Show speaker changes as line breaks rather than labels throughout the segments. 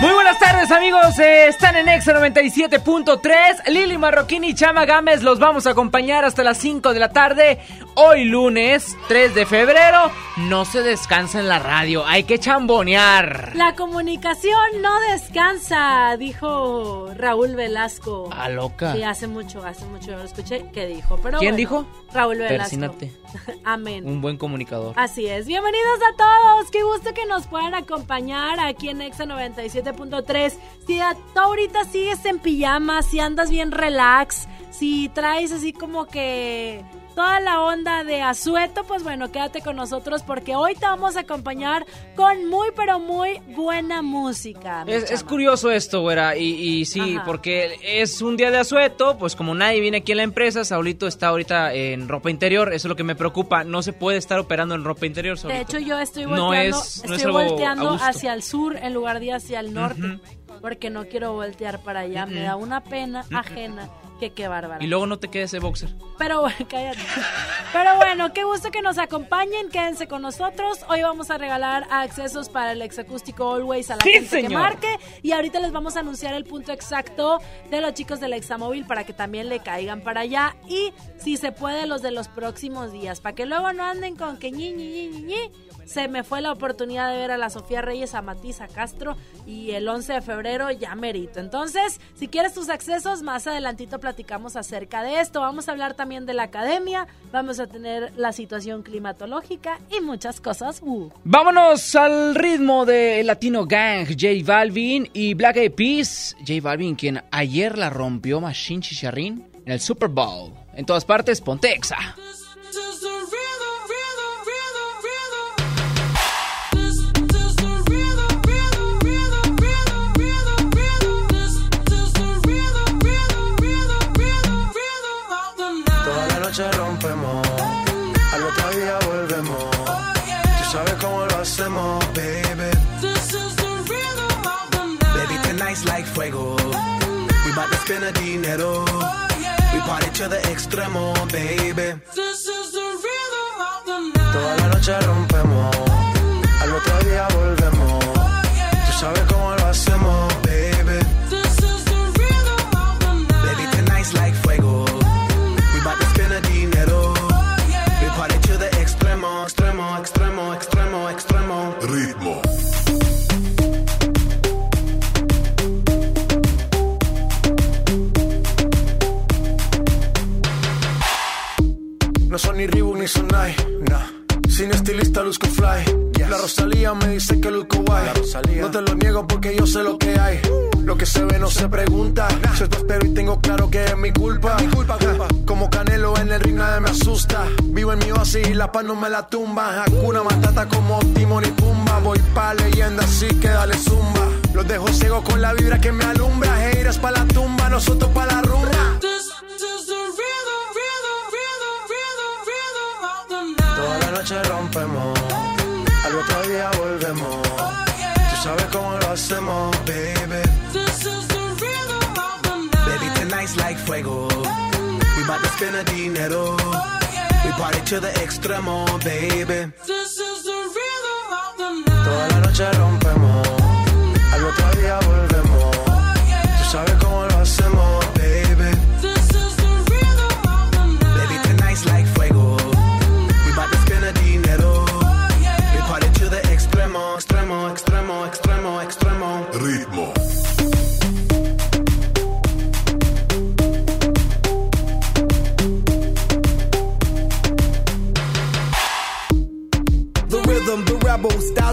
Muy buenas tardes amigos, eh, están en Exa 97.3, Lili Marroquín y Chama Gámez los vamos a acompañar hasta las 5 de la tarde, hoy lunes 3 de febrero, no se descansa en la radio, hay que chambonear.
La comunicación no descansa, dijo Raúl Velasco.
Ah, loca.
Sí, hace mucho, hace mucho lo escuché que dijo, pero
¿Quién
bueno,
dijo?
Raúl Velasco.
Persínate.
Amén.
Un buen comunicador.
Así es. Bienvenidos a todos. Qué gusto que nos puedan acompañar aquí en Exa 97.3. Si ahorita sigues en pijama, si andas bien relax, si traes así como que toda la onda de asueto, pues bueno, quédate con nosotros porque hoy te vamos a acompañar con muy pero muy buena música.
Es, curioso esto, güera, y, y sí,
Ajá.
porque es un día de asueto, pues como nadie viene aquí en la empresa, Saulito está ahorita en ropa interior, eso es lo que me preocupa, no se puede estar operando en ropa interior,
De hecho, yo estoy
No
volteando,
es- no es
estoy volteando hacia el sur en lugar de hacia el norte. Porque no quiero voltear para allá. Me da una pena ajena. Que qué bárbara.
Y luego no te quedes ese boxer.
Pero bueno, cállate. Pero bueno, qué gusto que nos acompañen. Quédense con nosotros. Hoy vamos a regalar accesos para el exacústico Always a la
Sí,
gente que marque. Y ahorita les vamos a anunciar el punto exacto de los chicos del Examóvil para que también le caigan para allá. Y si se puede, los de los próximos días. Para que luego no anden con que ñi, ñi, ñi, ñi, ñi. Se me fue la oportunidad de ver a la Sofía Reyes, a Matisa Castro y el 11 de febrero ya merito. Entonces, si quieres tus accesos, más adelantito platicamos acerca de esto. Vamos a hablar también de la academia, vamos a tener la situación climatológica y muchas cosas. Uh.
Vámonos al ritmo de Latino Gang, J Balvin y Black Eyed Peas. J Balvin, quien ayer la rompió Machine Chicharrín en el Super Bowl. En todas partes, Pontexa.
The dinero. We party to the extremo, baby. Toda la noche rompemos, al otro día volvemos. Tú sabes cómo lo son ni Reebok ni Sonai, nah. Sin estilista luzco fly. La Rosalía me dice que luzco guay. No te lo niego porque yo sé lo que hay. Lo que se ve no se pregunta. Yo te espero y tengo claro que es mi culpa. Como Canelo en el ring nadie me asusta. Vivo en mi oasis y la paz no me la tumba. Hakuna Matata como Timon y Pumba. Voy pa' leyenda así que dale zumba. Los dejo ciego con la vibra que me alumbra. Haters pa' la tumba, nosotros cómo lo hacemos, baby. Baby, tonight's like fuego. We bout to spend the dinero. We party to the extremo, baby. Toda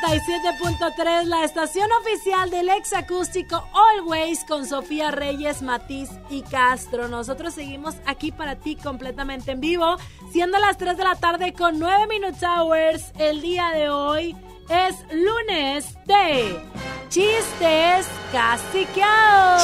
97.3, la estación oficial del ex acústico Always con Sofía Reyes, Matiz y Castro. Nosotros seguimos aquí para ti completamente en vivo, siendo las 3 de la tarde con 9 Minutes Hours. El día de hoy es lunes de chistes caciqueados.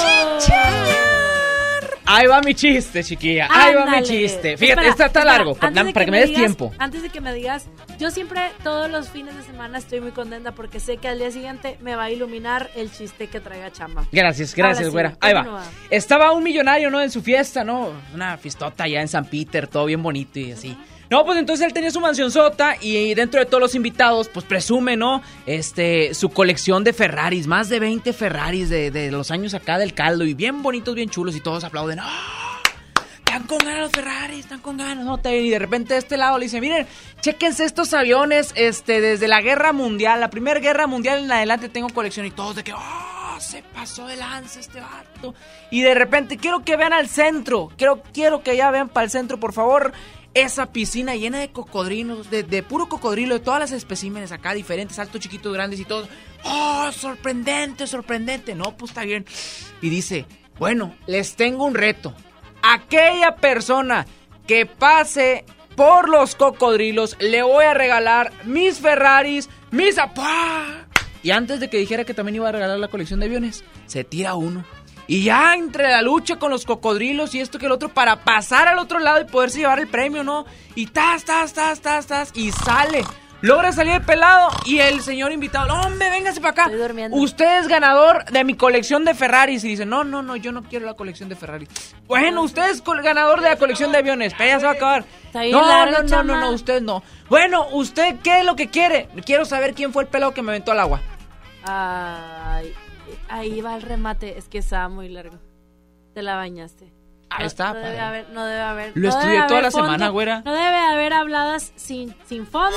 Ahí va mi chiste, chiquilla. Ahí va mi chiste. Fíjate,
Espera,
está, está
espera,
largo. Para
de
que, me des
digas-
tiempo.
Antes de que me digas, yo siempre, todos los fines de semana estoy muy contenta porque sé que al día siguiente me va a iluminar el chiste que traiga chamba.
Gracias, gracias,
sí,
güera. Ahí va.
continúa.
Estaba un millonario, ¿no? En su fiesta, ¿no? Una fiestota allá en San Peter, todo bien bonito y así. No, pues entonces él tenía su mansión sota y dentro de todos los invitados, pues presume, ¿no? Este, su colección de Ferraris, más de 20 Ferraris de, los años acá del caldo y bien bonitos, bien chulos y todos aplauden. ¡Ah! Están con ganas los Ferraris, están con ganas, ¿no? Y de repente de este lado le dice, miren, chéquense estos aviones, este, desde la guerra mundial, la primera guerra mundial en adelante tengo colección y todos de que, ¡oh! Se pasó de lanza este vato. Y de repente quiero que vean al centro, quiero, quiero que ya vean para el centro, por favor. Esa piscina llena de cocodrilos, de, puro cocodrilo, de todas las especímenes acá, diferentes, altos, chiquitos, grandes y todos. ¡Oh! Sorprendente, sorprendente. No, pues está bien. Y dice, bueno, les tengo un reto aquella persona que pase por los cocodrilos, le voy a regalar mis Ferraris, mis... ¡Apá! Y antes de que dijera que también iba a regalar la colección de aviones, se tira uno. Y ya entre la lucha con los cocodrilos y esto que el otro para pasar al otro lado y poderse llevar el premio, ¿no? Y tas, tas, tas, tas, tas, y sale. Logra salir el pelado y el señor invitado, "No, hombre, véngase para acá.
Estoy durmiendo.
Usted es ganador de mi colección de Ferraris. Y dice, no, no, no, yo no quiero la colección de Ferraris. Bueno, usted es ganador de la colección de aviones. Pero ya se va a acabar. No,
largo,
no, no, no, no, usted no. Bueno, ¿usted qué es lo que quiere? Quiero saber quién fue el pelado que me aventó al agua.
Ay, ahí va el remate, es que estaba muy largo. Te la bañaste.
Ahí
No-
está,
No debe haber, no debe haber.
Lo
no
estudié toda
haber
la
fondo,
semana, güera.
No debe haber habladas sin, sin fondo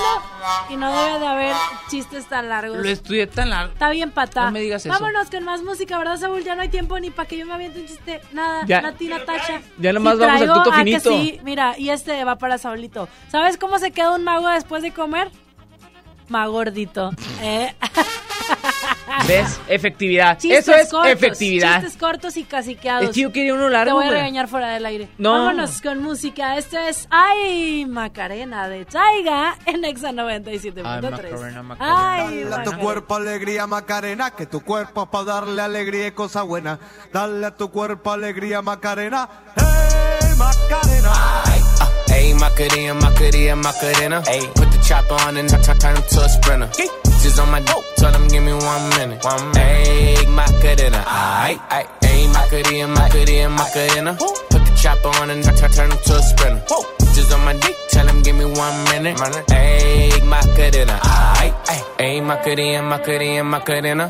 y no debe de haber chistes tan largos.
Lo estudié tan largo.
Está bien, pata.
No me digas eso.
Vámonos con más música, ¿verdad, Saúl? Ya no hay tiempo ni para que yo me aviente un chiste. Nada,
Ya.
Nati, Natasha.
Ya nomás vamos al tuto
ah, que
finito.
sí, mira, y este va para Saulito. ¿Sabes cómo se queda un mago después de comer? Magordito. ¿Eh?
¿Ves? Efectividad.
Chistes
Eso es
cortos,
efectividad.
Chistes cortos y caciqueados.
Es que yo quería uno
Te
largo,
voy a regañar fuera del aire.
No.
Vámonos con música. Esto es Ay Macarena de Taiga en Exa 97.3.
Ay, Macarena, Macarena.
Ay,
Dale a tu cuerpo alegría Macarena, que tu cuerpo es para darle alegría y cosa buena. Dale a tu cuerpo alegría Macarena. ¡Hey Macarena!
Ayy, Macarena, Macarena, Macarena. Ayy, put the chopper on and turn, turn him to a sprinter. Just on my dope, tell him give me one minute. One minute. Ayy, Macarena, aight, aight. Ayy, Macarena, Macarena, Macarena. Put chopper on and turn, turn him to a sprinter. Just on my dick, tell him give me one minute. Ayy, Macarena, aight, aight. Ayy, Macarena, Macarena, Macarena.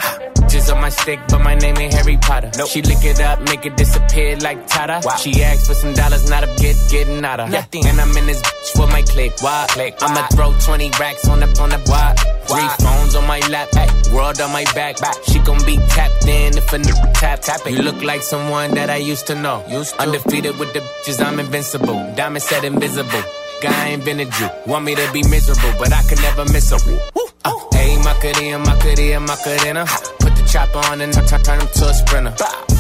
Just on my stick, but my name ain't Harry Potter. She lick it up, make it disappear like Tata. She asked for some dollars, not a get getting out of. Nothing. And I'm in this bitch for my click. Why? click. I'ma throw 20 racks on the on the why? Three phones on my lap, ay, world on my back. She gon' be tapped in if a nigga tap tap it. You look like someone that I used to know. Used to. Undefeated with the bitches, I'm invincible. Diamond said invisible. Guy invented you. Want me to be miserable, but I can never miss a her. Uh, Ayy, Macarena, Macarena, Macarena. Put the chopper on and turn, turn him to a sprinter.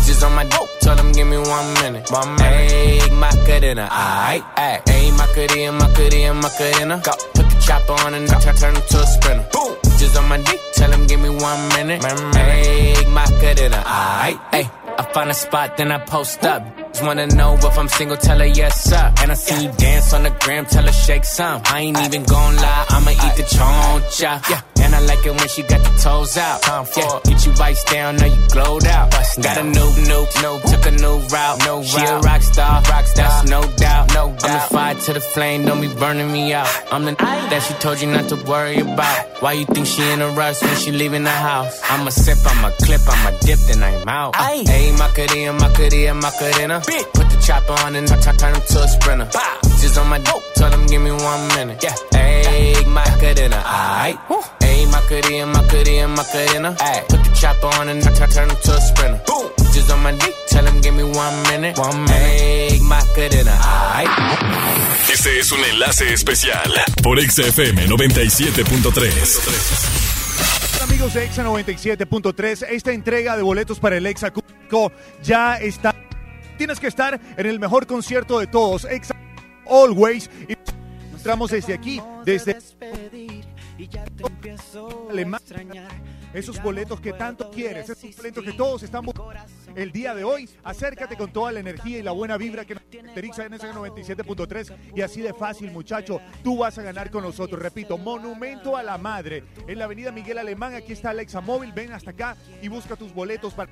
Just on my dope, tell him give me one minute. One minute. Ayy, Macarena, aight. Ayy, Macarena, Macarena, Macarena. Put the chopper on and turn, turn him to a sprinter. Boom. Just on my dick, tell him give me one minute. Make my cadena. Aight, ay. I find a spot, then I post up. Just wanna know if I'm single, tell her yes, sir. And I see you dance on the gram, tell her shake some. I ain't even gon' lie, I'ma eat the choncha. Yeah. And I like it when she got the toes out. Yeah, get you iced down, now you glowed out. Got a new, new, new, took a new route. No she a rock star, rock star, that's no doubt. No doubt. I'm the fire to the flame, don't be burning me out. I'm the that she told you not to worry about. Why you think she in a rush when she leaving the house? I'm a sip, I'm a clip, I'm a dip, then I'm out. Hey, my cutie, my Macarena, Macarena, Macarena. Put the chopper on and turn, turn him to a sprinter. Just on my dope, tell him give me one minute. Yeah, hey, Macarena, aight. Hey, Macarena, Macarena, Macarena. Ay, put the chopper on and turn, turn him to a sprinter. Boom, just on my dick, tell him give me one minute. One minute. Hey, Macarena, aight.
Este es un enlace especial por XFM 97.3.
Amigos de Exa 97.3, esta entrega de boletos para el Exa Acústico ya está. Tienes que estar en el mejor concierto de todos, Always. Y entramos desde aquí, desde Alemania. Esos boletos que tanto quieres, esos boletos que todos están buscando el día de hoy. Acércate con toda la energía y la buena vibra que nos caracteriza en ese 97.3 y así de fácil, muchacho, tú vas a ganar con nosotros. Repito, Monumento a la Madre en la Avenida Miguel Alemán. Aquí está Alexa Móvil. Ven hasta acá y busca tus boletos para.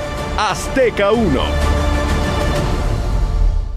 Azteca 1.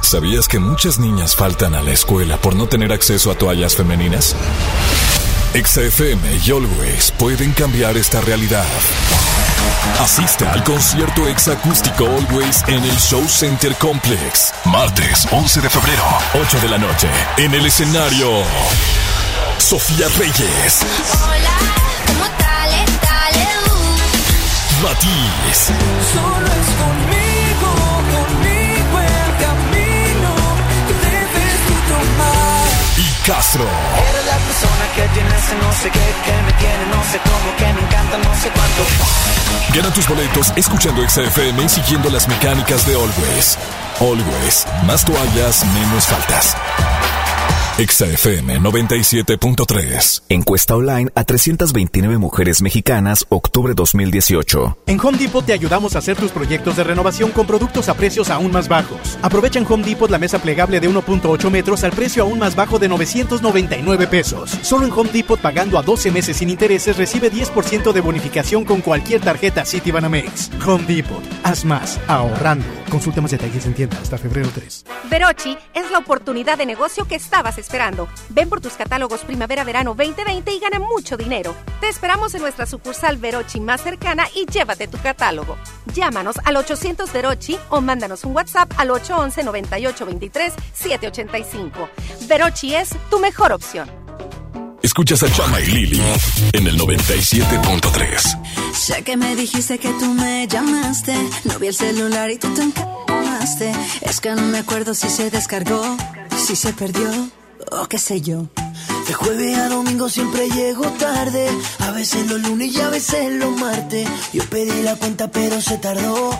¿Sabías que muchas niñas faltan a la escuela por no tener acceso a toallas femeninas? XFM y Always pueden cambiar esta realidad. Asista al concierto exacústico Always en el Show Center Complex. Martes 11 de febrero, 8 de la noche. En el escenario, Sofía Reyes.
Hola, ¿cómo tal? Dale,
Matiz.
Solo es
Castro.
Eres la persona que tiene ese no sé qué, que me tiene no sé cómo, que me encanta no sé cuánto.
Gana tus boletos escuchando XFM y siguiendo las mecánicas de Always. Always, más toallas, menos faltas. XFM 97.3.
Encuesta online a 329 mujeres mexicanas, octubre 2018.
En Home Depot te ayudamos a hacer tus proyectos de renovación con productos a precios aún más bajos. Aprovecha en Home Depot la mesa plegable de 1.8 metros al precio aún más bajo de 999 pesos. Solo en Home Depot pagando a 12 meses sin intereses recibe 10% de bonificación con cualquier tarjeta Citibanamex. Home Depot. Haz más ahorrando. Consulta más detalles en tienda hasta febrero 3.
Verochi es la oportunidad de negocio que estabas esperando. Ven por tus catálogos Primavera-Verano 2020 y gana mucho dinero. Te esperamos en nuestra sucursal Verochi más cercana y llévate tu catálogo. Llámanos al 800 Verochi o mándanos un WhatsApp al 811-9823-785. Verochi es tu mejor opción.
Escuchas a Chama y Lili en el 97.3.
Sé que me dijiste que tú me llamaste. No vi el celular y tú te encamaste. Es que no me acuerdo si se descargó, si se perdió o qué sé yo.
De jueves a domingo siempre llego tarde. A veces los lunes y a veces los martes. Yo pedí la cuenta pero se tardó.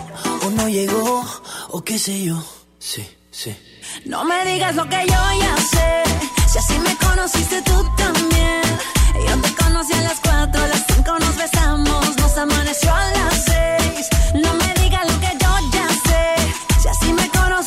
O no llegó, o qué sé yo. Sí, sí.
No me digas lo que yo ya sé. Si así me conociste tú también. Yo te conocí a las cuatro, a las cinco nos besamos, nos amaneció a las seis. No me digas lo que yo ya sé. Si así me conociste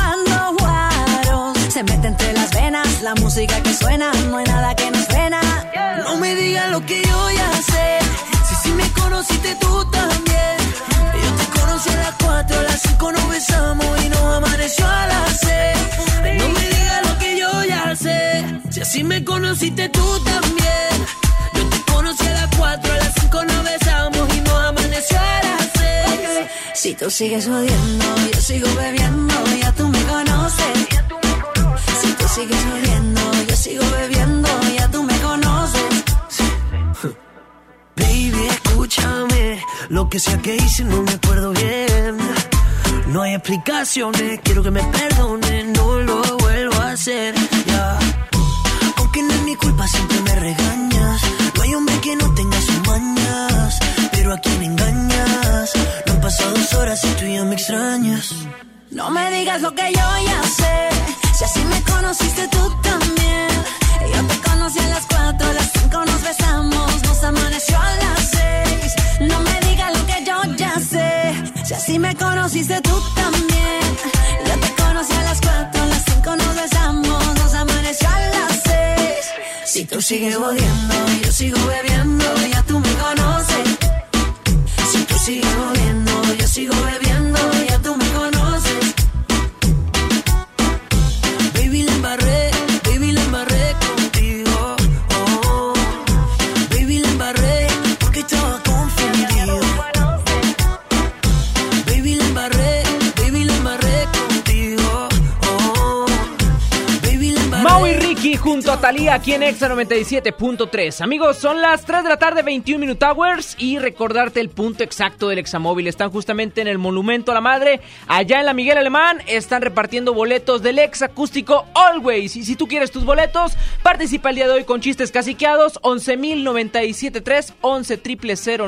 Se mete entre las venas la música que suena, no hay nada que nos frena.
No me digas lo que yo ya sé. Si sí me conociste tú también. Yo te conocí a las 4, a las 5 nos besamos y nos amaneció a las 6. No me digas lo que yo ya sé. Si así me conociste tú también. Yo te conocí a las 4, a las 5 nos besamos y nos amaneció a las 6.
Si tú sigues odiando, yo sigo bebiendo, ya tú me conoces. Si tú sigues odiando, yo sigo bebiendo, ya tú me conoces.
Baby, escúchame. Lo que sea que hice no me acuerdo bien. No hay explicaciones, quiero que me perdone, no lo vuelvo a hacer. Aunque no es mi culpa, siempre me regañas. No hay hombre que no tenga sus mañas. Pero a quien engañas. No han pasado dos horas y tú ya me extrañas.
No me digas lo que yo ya sé. Si así me conociste tú también. Yo te conocí a las 4, a las 5 nos besamos, nos amaneció a las 6. No me digas lo que yo ya sé. Si así me conociste tú también. Yo te conocí a las 4,
Si tú sigues odiando, yo sigo bebiendo, ya tú me conoces. Si tú sigues odiando, yo sigo bebiendo,
A Talía aquí en Exa 97.3. Amigos, son las 3 de la tarde, 21 Minute Hours. Y recordarte el punto exacto del Examóvil. Están justamente en el Monumento a la Madre, allá en la Miguel Alemán. Están repartiendo boletos del ex acústico Always. Y si tú quieres tus boletos, participa el día de hoy con chistes caciqueados: 11.097.3, 11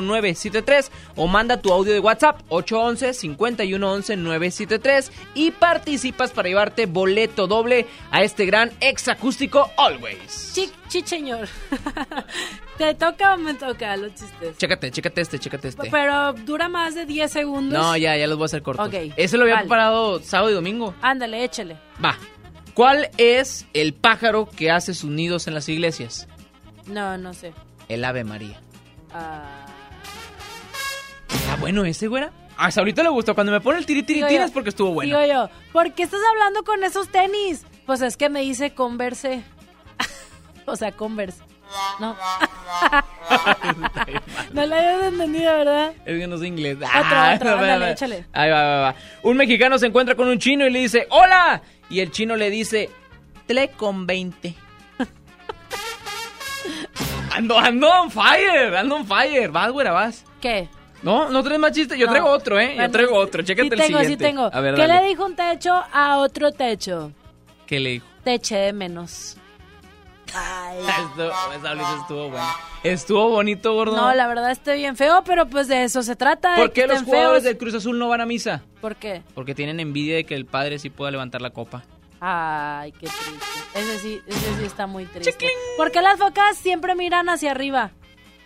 973 O manda tu audio de WhatsApp: 811 5111 973 Y participas para llevarte boleto doble a este gran ex acústico Always.
Chi, chi, señor. ¿Te toca o me toca los chistes?
Chécate, chécate este, chécate este.
Pero dura más de 10 segundos.
No, ya, ya los voy a hacer cortos.
Ok,
Ese lo había
vale.
preparado sábado y domingo.
Ándale, échale.
Va. ¿Cuál es el pájaro que hace sus nidos en las iglesias?
No, no sé.
El Ave María.
Ah,
¿Está bueno ese, güera? Hasta ahorita le gustó. Cuando me pone el tiri tiri
Digo yo,
porque estuvo bueno.
Digo yo, ¿por qué estás hablando con esos tenis? Pues es que me dice Converse. o sea, Converse. No. no la habías entendido, ¿verdad?
Es que no sé inglés. Ah,
otro, ándale, échale.
Ahí va, va, va. Un mexicano se encuentra con un chino y le dice, ¡Hola! Y el chino le dice, Tle con 20. ando, ando on fire, ando on fire. Vas, güera, vas.
¿Qué?
No, no traes más chistes. Yo
No.
traigo otro, ¿eh? Yo traigo otro. Chécate
sí
el
tengo,
siguiente.
Sí tengo,
A ver,
¿Qué
dale.
le dijo un techo a otro techo?
¿Qué le dijo?
Te eché de menos. Ay.
Estuvo, esa Luisa estuvo bueno. Estuvo bonito, gordo.
No, la verdad está bien feo, pero pues de eso se trata.
¿Por qué los jugadores
feos.
del Cruz Azul no van a misa?
¿Por qué?
Porque tienen envidia de que el padre sí pueda levantar la copa.
Ay, qué triste. Ese sí, ese sí está muy triste. ¿Por qué las focas siempre miran hacia arriba?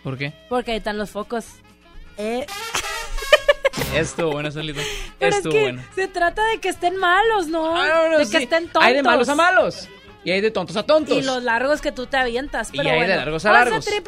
¿Por qué?
Porque ahí están los focos. Eh,
Estuvo bueno, solito.
pero
Estuvo
es que
bueno.
se trata de que estén malos, ¿no?
Ah, no, no,
de
sí.
que estén tontos.
Hay de malos a malos. Y hay de tontos a tontos.
Y los largos que tú te avientas.
Y
Pero
hay de largos a largos.
11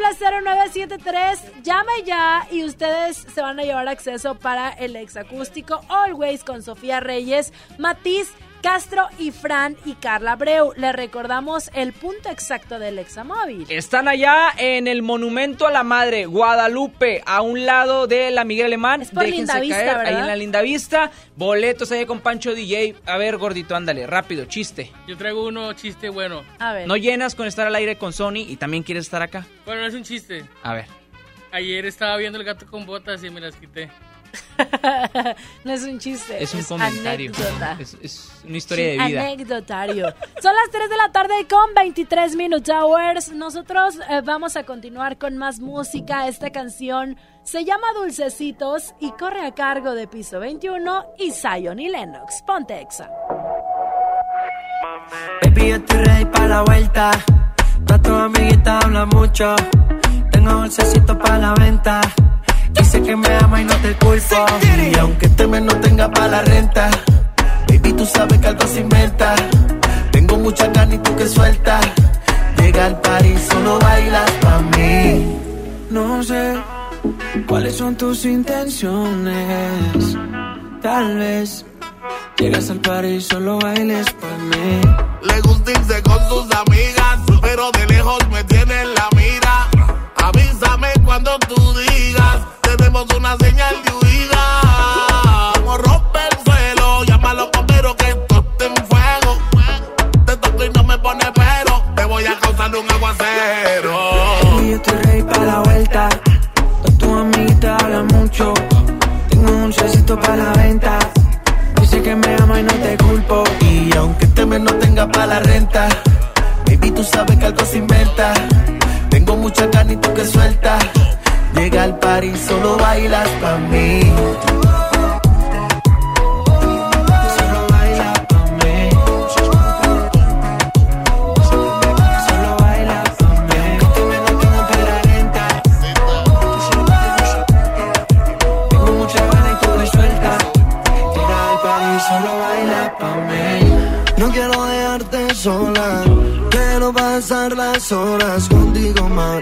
0973 llame ya y ustedes se van a llevar acceso para el exacústico Always con Sofía Reyes, Matiz, Castro y Fran y Carla Breu. Le recordamos el punto exacto del examóvil.
Están allá en el Monumento a la Madre, Guadalupe, a un lado de la Miguel Alemán.
por
Déjense
Lindavista,
caer, ahí en la linda vista. Boletos ahí con Pancho DJ. A ver, gordito, ándale, rápido, chiste.
Yo traigo uno chiste bueno.
A ver.
No llenas con estar al aire con Sony y también quieres estar acá.
Bueno, no es un chiste.
A ver.
Ayer estaba viendo el gato con botas y me las quité.
no es un chiste.
Es un comentario.
Anécdota.
Es, es una historia de vida.
Anecdotario. Son las 3 de la tarde con 23 Minutes Hours. Nosotros eh, vamos a continuar con más música. Esta canción se llama Dulcecitos y corre a cargo de Piso 21 y Zion y Lennox. Ponte exa.
Baby, yo estoy ready para la vuelta. Todas tus amiguitas hablan mucho. Tengo dulcecito para la venta. Dice que me ama y no te culpo. Y aunque este mes no tenga para la renta, baby, tú sabes que algo se inventa. Tengo mucha ganas y tú que sueltas. Llega al party, solo bailas pa' mí. No sé cuáles son tus intenciones. Tal vez llegas al party y solo bailes pa' mí.
Le gusta irse con sus amigas, pero de lejos me tiene en la mira. Avísame cuando tú digas, una señal de huida. Como rompe el suelo, llama a los bomberos que esto en fuego. Te toco y no me pone pero, te voy a causar un aguacero.
Baby, yo estoy ready para la vuelta. Todas tus amiguitas hablan mucho. Tengo un dulcecito para la venta. Dice que me ama y no te culpo.
Y aunque este mes no tenga para la renta, baby, tú sabes que algo se inventa. Tengo mucha ganas y tú que sueltas. Llega al party, solo bailas pa' mí.
Solo baila pa' mí. Solo baila pa' mí. Tengo mucha ganas y tú que sueltas. Llega al party, solo baila pa' mí.
No quiero dejarte sola. Quiero pasar las horas contigo más.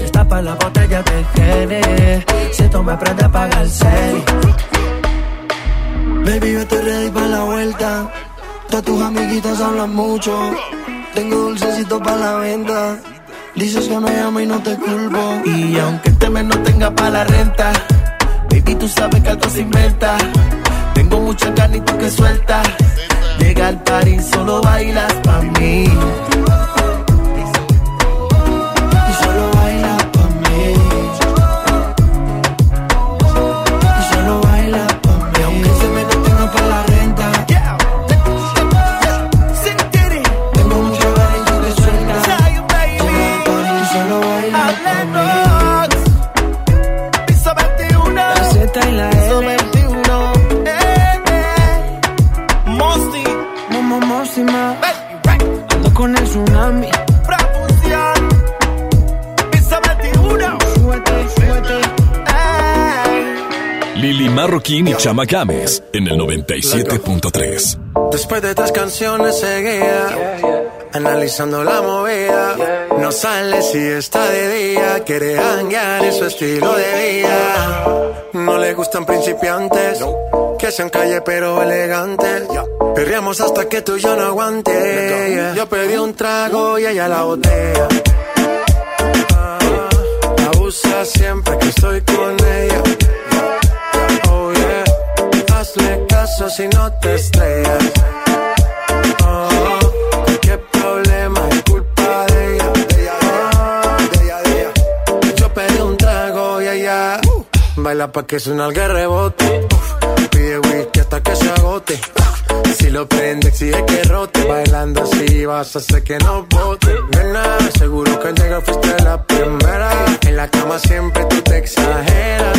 Destapa la botella de Henny. Si tú me aprendes a pagar el serie.
Baby, yo estoy ready para la vuelta. Todas tus amiguitas hablan mucho. Tengo dulcecito para la venta. Dices que me amo y no te culpo.
Y aunque este mes no tenga para la renta, baby, tú sabes que algo se inventa. Tengo mucha ganas y tú que sueltas. Llega al party, solo bailas pa' mí.
Marroquín y Chama Games en el 97.3.
Después de tres canciones seguía Analizando la movida. No sale si está de día Quiere hanguear en su estilo de vida. No le gustan principiantes Que sean calle pero elegantes. Perreamos hasta que tú y yo no aguante. Yo pedí un trago y ella la botella Ah, Abusa siempre que estoy con ella. yeah Hazle caso si no te estrellas Oh, qué problema es culpa de ella. Oh, Yo pedí un trago y ella baila pa' que suena el rebote. Pide whisky hasta que se agote. Si lo prende, exige que rote. Bailando así vas a hacer que no bote. Nena, seguro que al llegar fuiste la primera. En la cama siempre tú te exageras.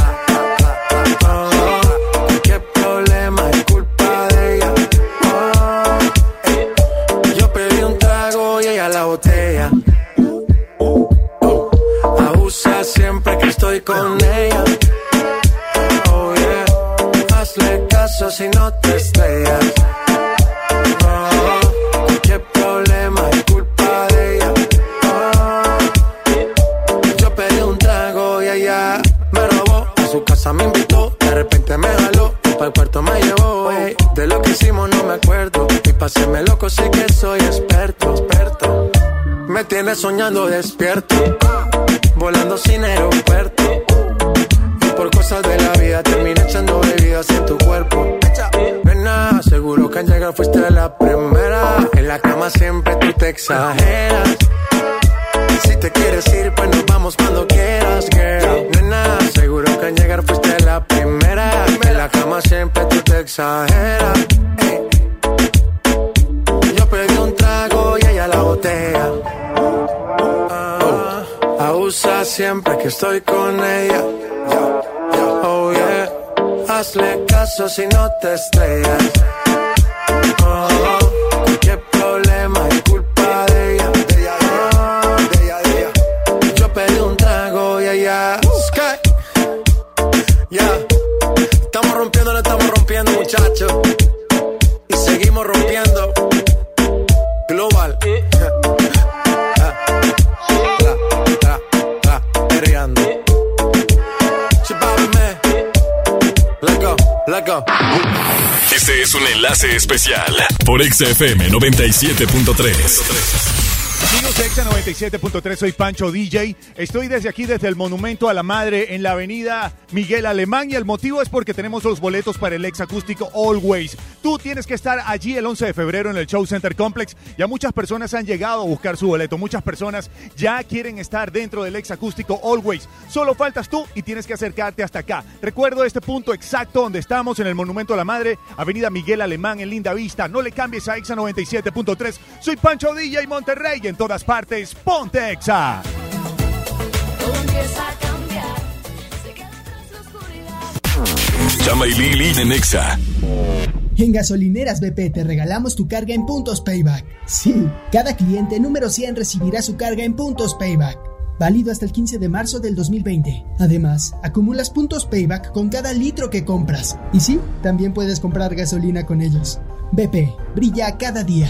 si no te estrellas. No, problema es culpa de ella. Yo pedí un trago y ella me robó. A su casa me invitó, de repente me jaló. Para el cuarto me llevó. Eh. De lo que hicimos no me acuerdo. Y paséme loco, sé que soy experto. experto. Me tiene soñando despierto, volando sin aeropuerto por cosas de la vida terminé echando bebidas en tu cuerpo. Nena, seguro que al llegar fuiste la primera. En la cama siempre tú te exageras. Si te quieres ir, pues nos vamos cuando quieras, girl. Nena, seguro que al llegar fuiste la primera. En la cama siempre tú te exageras. Yo pedí un trago y ella la botella. Ah, abusa siempre que estoy con ella. Hazle caso si no te estrellas. Oh, qué problema es culpa de ella. Ah, Yo pedí un trago y ella. Sky. Ya. Estamos rompiendo, no estamos rompiendo, muchachos. Y seguimos rompiendo.
Este es un enlace especial por XFM 97.3.
Amigos de Exa 97.3, soy Pancho DJ. Estoy desde aquí, desde el Monumento a la Madre, en la avenida Miguel Alemán. Y el motivo es porque tenemos los boletos para el ex acústico Always. Tú tienes que estar allí el 11 de febrero en el Show Center Complex. Ya muchas personas han llegado a buscar su boleto. Muchas personas ya quieren estar dentro del ex acústico Always. Solo faltas tú y tienes que acercarte hasta acá. Recuerdo este punto exacto donde estamos en el Monumento a la Madre, avenida Miguel Alemán, en Linda Vista. No le cambies a Exa 97.3. Soy Pancho DJ Monterrey en todas partes. Ponte Exa.
Chama y Lili en Exa.
En gasolineras BP te regalamos tu carga en puntos payback. Sí, cada cliente número 100 recibirá su carga en puntos payback. Válido hasta el 15 de marzo del 2020. Además, acumulas puntos payback con cada litro que compras. Y sí, también puedes comprar gasolina con ellos. BP, brilla cada día.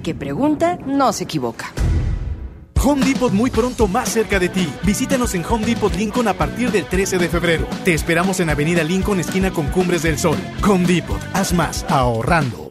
que pregunta no se equivoca.
Home Depot muy pronto más cerca de ti. Visítanos en Home Depot Lincoln a partir del 13 de febrero. Te esperamos en Avenida Lincoln, esquina con Cumbres del Sol. Home Depot, haz más ahorrando.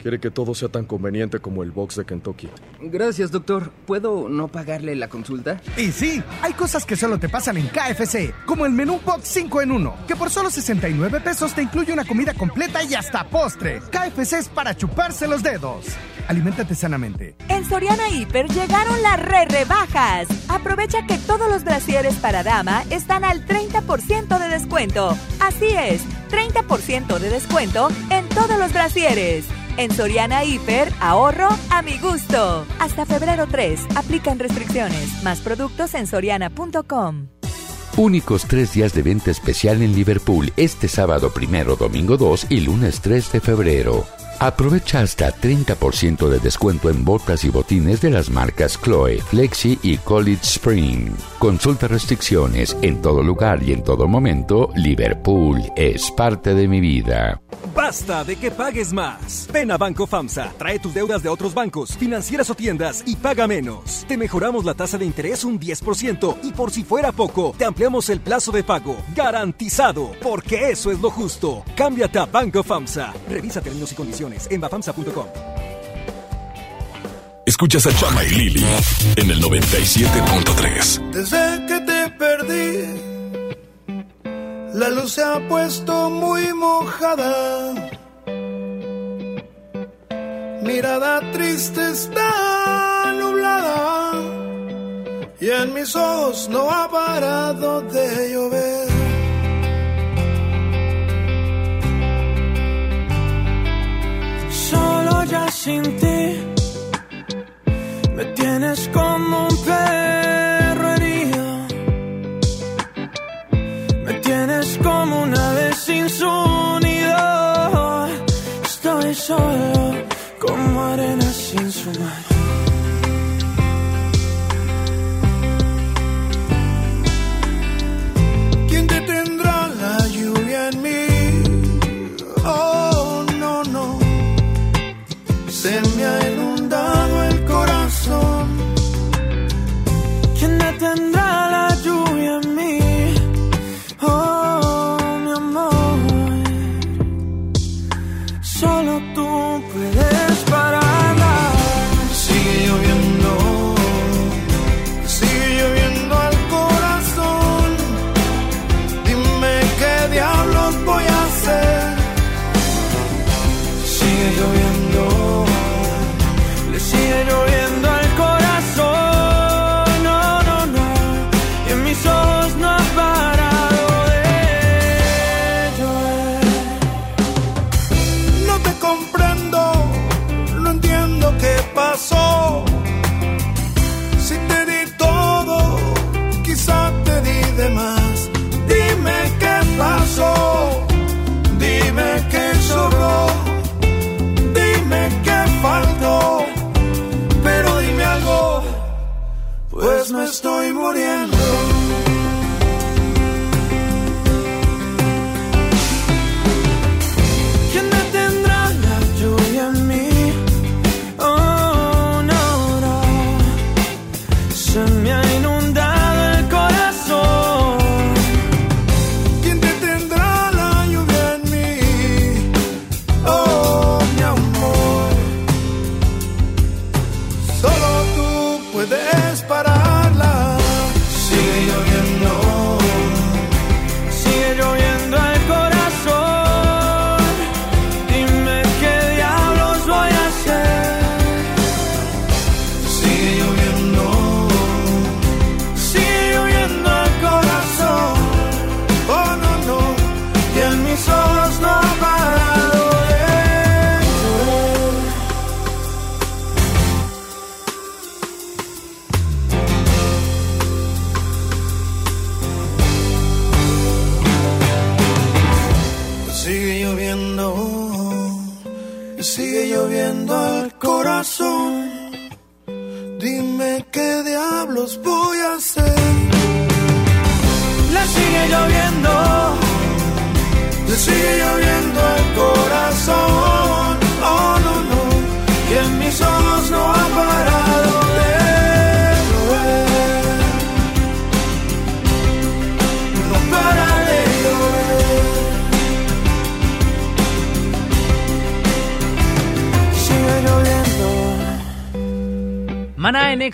Quiere que todo sea tan conveniente como el box de Kentucky.
Gracias, doctor. ¿Puedo no pagarle la consulta?
Y sí, hay cosas que solo te pasan en KFC, como el menú Box 5 en 1, que por solo 69 pesos te incluye una comida completa y hasta postre. KFC es para chuparse los dedos. Aliméntate sanamente.
En Soriana Hiper llegaron las re rebajas. Aprovecha que todos los brasieres para dama están al 30% de descuento. Así es, 30% de descuento en todos los brasieres. En Soriana Hiper, ahorro a mi gusto. Hasta febrero 3, aplican restricciones. Más productos en soriana.com.
Únicos tres días de venta especial en Liverpool este sábado primero, domingo 2 y lunes 3 de febrero. Aprovecha hasta 30% de descuento en botas y botines de las marcas Chloe, Flexi y College Spring. Consulta restricciones en todo lugar y en todo momento. Liverpool es parte de mi vida.
Basta de que pagues más. Ven a Banco FAMSA, trae tus deudas de otros bancos, financieras o tiendas y paga menos. Te mejoramos la tasa de interés un 10% y por si fuera poco, te ampliamos el plazo de pago. Garantizado, porque eso es lo justo. Cámbiate a Banco FAMSA. Revisa términos y condiciones en bafamsa.com.
Escuchas a Chama y Lili en el 97.3.
Desde que te perdí, la luz se ha puesto muy mojada. Mirada triste está nublada
y en mis ojos no ha parado de llover. Sin ti. Me tienes como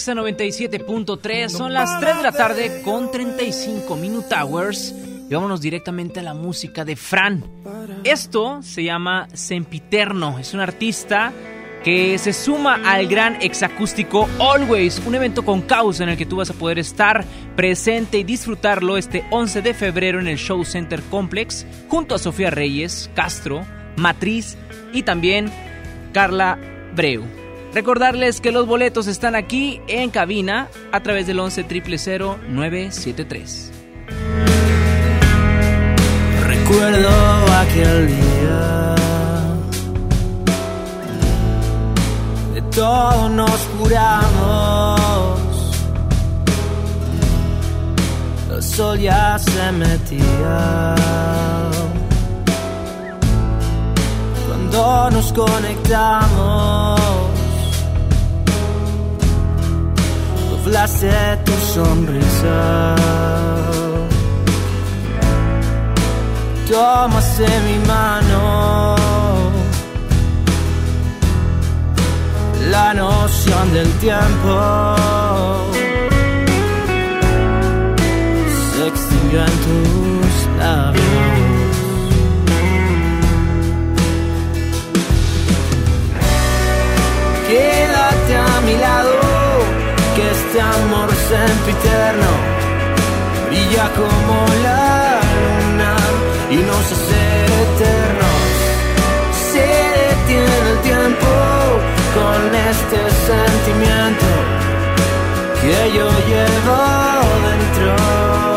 Exa 97.3, son las 3 de la tarde con 35 Minute Hours. Y vámonos directamente a la música de Fran. Esto se llama Sempiterno, es un artista que se suma al gran exacústico Always, un evento con causa en el que tú vas a poder estar presente y disfrutarlo este 11 de febrero en el Show Center Complex junto a Sofía Reyes, Castro, Matriz y también Carla Breu. Recordarles que los boletos están aquí en cabina a través del 11 973.
Recuerdo aquel día. De todo nos juramos. El sol ya se metía. Cuando nos conectamos. Doblaste tu sonrisa. Tomaste mi mano. La noción del tiempo se extinguió en tus labios. Quédate a mi lado, este amor sempiterno
brilla como la luna y nos hace eternos. Se detiene el tiempo con este sentimiento que yo llevo dentro.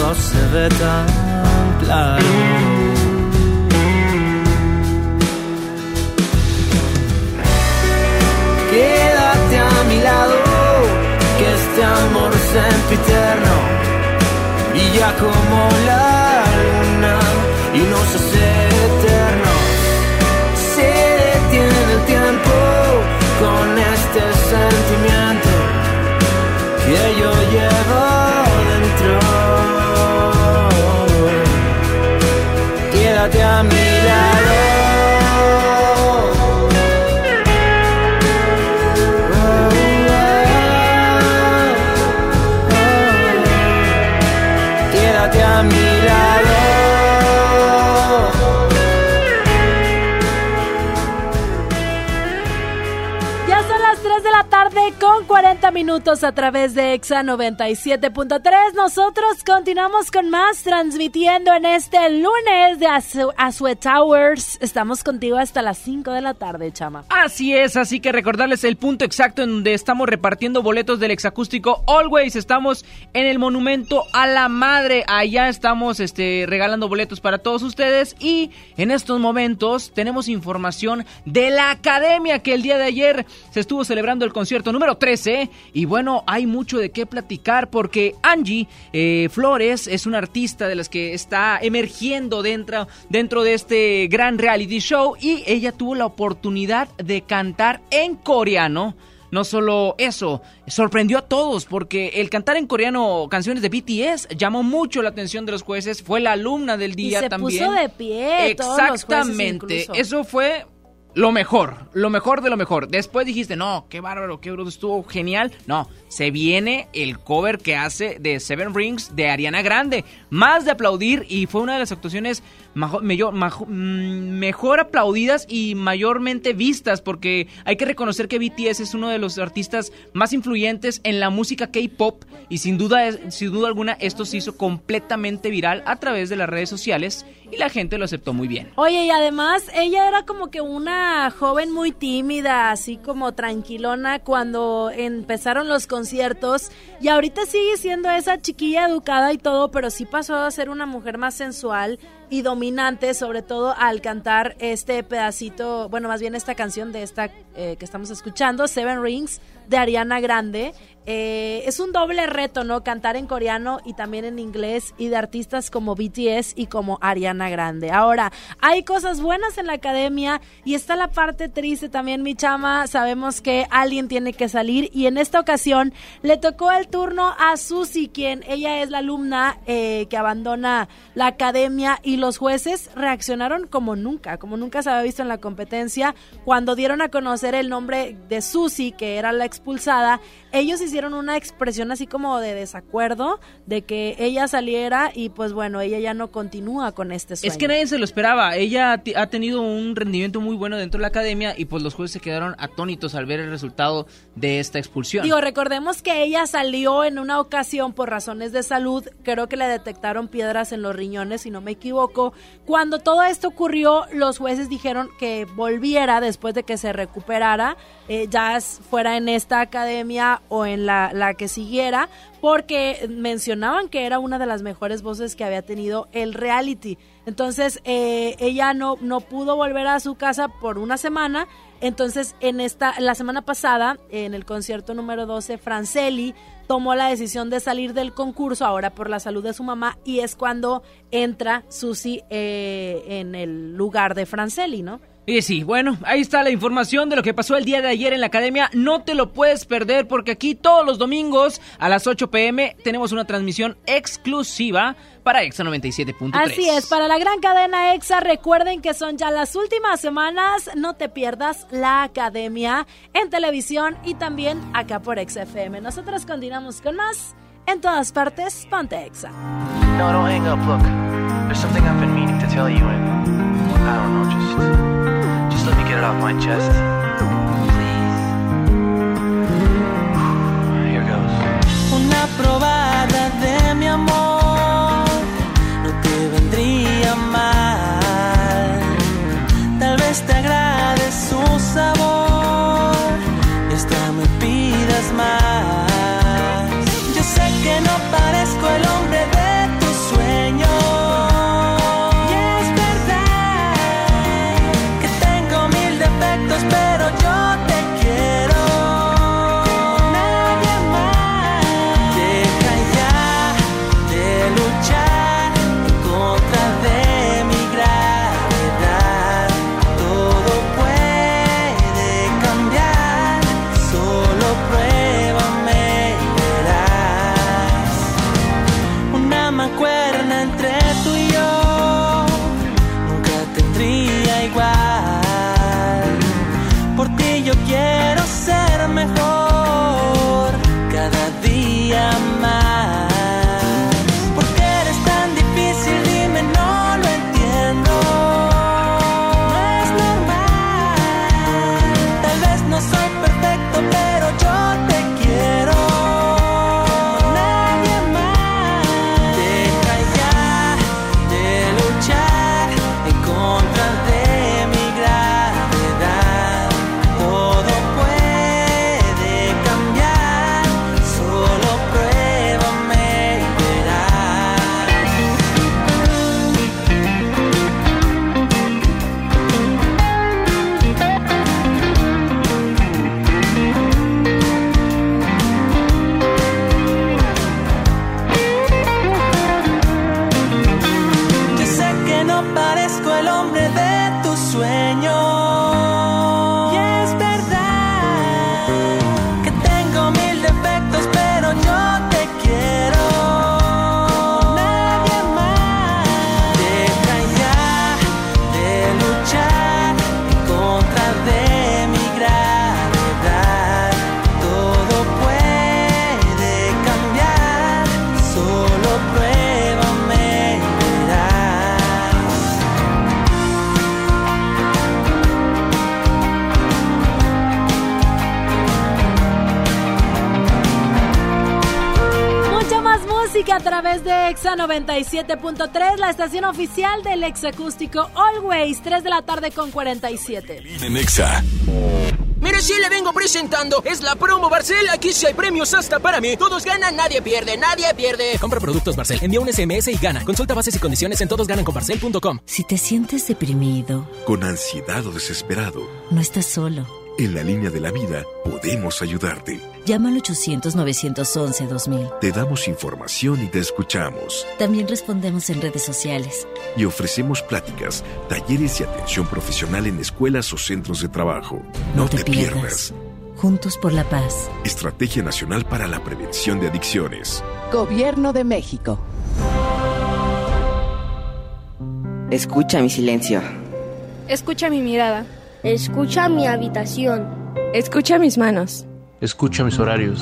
todo se ve tan claro. Quédate a mi lado, que este amor sempiterno brilla como la luna y nos hace eternos. Se detiene el tiempo con este sentimiento que yo llevo
minutos a través de EXA 97.3. Nosotros continuamos con más transmitiendo en este lunes de Azu- Azue Towers. Estamos contigo hasta las 5 de la tarde, chama.
Así es, así que recordarles el punto exacto en donde estamos repartiendo boletos del exacústico Always. Estamos en el Monumento a la Madre. Allá estamos este, regalando boletos para todos ustedes. Y en estos momentos tenemos información de la academia que el día de ayer se estuvo celebrando el concierto número 13. Y bueno, hay mucho de qué platicar porque Angie eh, Flores es una artista de las que está emergiendo dentro, dentro de este gran reality show. Y ella tuvo la oportunidad de cantar en coreano. No solo eso, sorprendió a todos porque el cantar en coreano canciones de BTS llamó mucho la atención de los jueces. Fue la alumna del
Y
día
se
también.
puso de pie. todos los jueces
Exactamente. Eso fue lo mejor, lo mejor de lo mejor. Después dijiste, no, qué bárbaro, qué bruto, estuvo genial. No, se viene el cover que hace de Seven Rings de Ariana Grande. Más de aplaudir y fue una de las actuaciones mayor- majo- mm, mejor aplaudidas y mayormente vistas porque hay que reconocer que BTS es uno de los artistas más influyentes en la música K-pop y sin duda, sin duda alguna esto se hizo completamente viral a través de las redes sociales y la gente lo aceptó muy bien.
Oye, y además ella era como que una joven muy tímida, así como tranquilona cuando empezaron los conciertos y ahorita sigue siendo esa chiquilla educada y todo, pero sí pasó a ser una mujer más sensual y dominante, sobre todo al cantar este pedacito, bueno, más bien esta canción de esta eh, que estamos escuchando, Seven Rings, de Ariana Grande. Eh, es un doble reto, ¿no? Cantar en coreano y también en inglés y de artistas como BTS y como Ariana Grande. Ahora, hay cosas buenas en la academia y está la parte triste también, mi chama. Sabemos que alguien tiene que salir y en esta ocasión le tocó el turno a Susi, quien ella es la alumna eh, que abandona la academia y los jueces reaccionaron como nunca, como nunca se había visto en la competencia. Cuando dieron a conocer el nombre de Susi, que era la expulsada, ellos hicieron una expresión así como de desacuerdo de que ella saliera y pues bueno, ella ya no continúa con este sueño.
Es que nadie se lo esperaba. Ella ha tenido un rendimiento muy bueno dentro de la academia y pues los jueces se quedaron atónitos al ver el resultado de esta expulsión.
Digo, recordemos que ella salió en una ocasión por razones de salud, creo que le detectaron piedras en los riñones, si no me equivoco. Cuando todo esto ocurrió, los jueces dijeron que volviera después de que se recuperara, eh, ya fuera en esta academia o en la, la que siguiera, porque mencionaban que era una de las mejores voces que había tenido el reality. Entonces, eh, ella no, no pudo volver a su casa por una semana. Entonces, en esta, la semana pasada, en el concierto número 12, Franceli tomó la decisión de salir del concurso ahora por la salud de su mamá y es cuando entra Susi eh, en el lugar de Franceli, ¿no?
Y sí, bueno, ahí está la información de lo que pasó el día de ayer en la academia. No te lo puedes perder porque aquí todos los domingos a las 8 pm tenemos una transmisión exclusiva para Exa 97.3.
Así es, para la gran cadena Exa, recuerden que son ya las últimas semanas. No te pierdas la academia en televisión y también acá por Exa FM. Nosotros continuamos con más en todas partes. Ponte Exa.
No, don't hang up. Look, there's something I've been meaning to tell you, and I don't know, just. It off my chest. Here goes.
Probada de mi amor no te vendría mal.
97.3, la estación oficial del Exa Acústico Always, 3 de la tarde con 47.
En Exa.
Mire, si le vengo presentando, es la promo Barcel. Aquí sí hay premios hasta para mí. Todos ganan, nadie pierde, nadie pierde.
Compra productos Barcel, envía un SMS y gana. Consulta bases y condiciones en todosgananconbarcel.com.
Si te sientes deprimido,
Con ansiedad o desesperado,
no estás solo.
en la línea de la vida podemos ayudarte.
Llama al 800-911-2000.
Te damos información y te escuchamos.
También respondemos en redes sociales.
Y ofrecemos pláticas, talleres y atención profesional en escuelas o centros de trabajo. No, te, pierdas.
Juntos por la paz.
Estrategia Nacional para la Prevención de Adicciones.
Gobierno de México.
Escucha mi silencio.
Escucha mi mirada. Escucha mi habitación. Escucha mis manos.
Escucha mis horarios.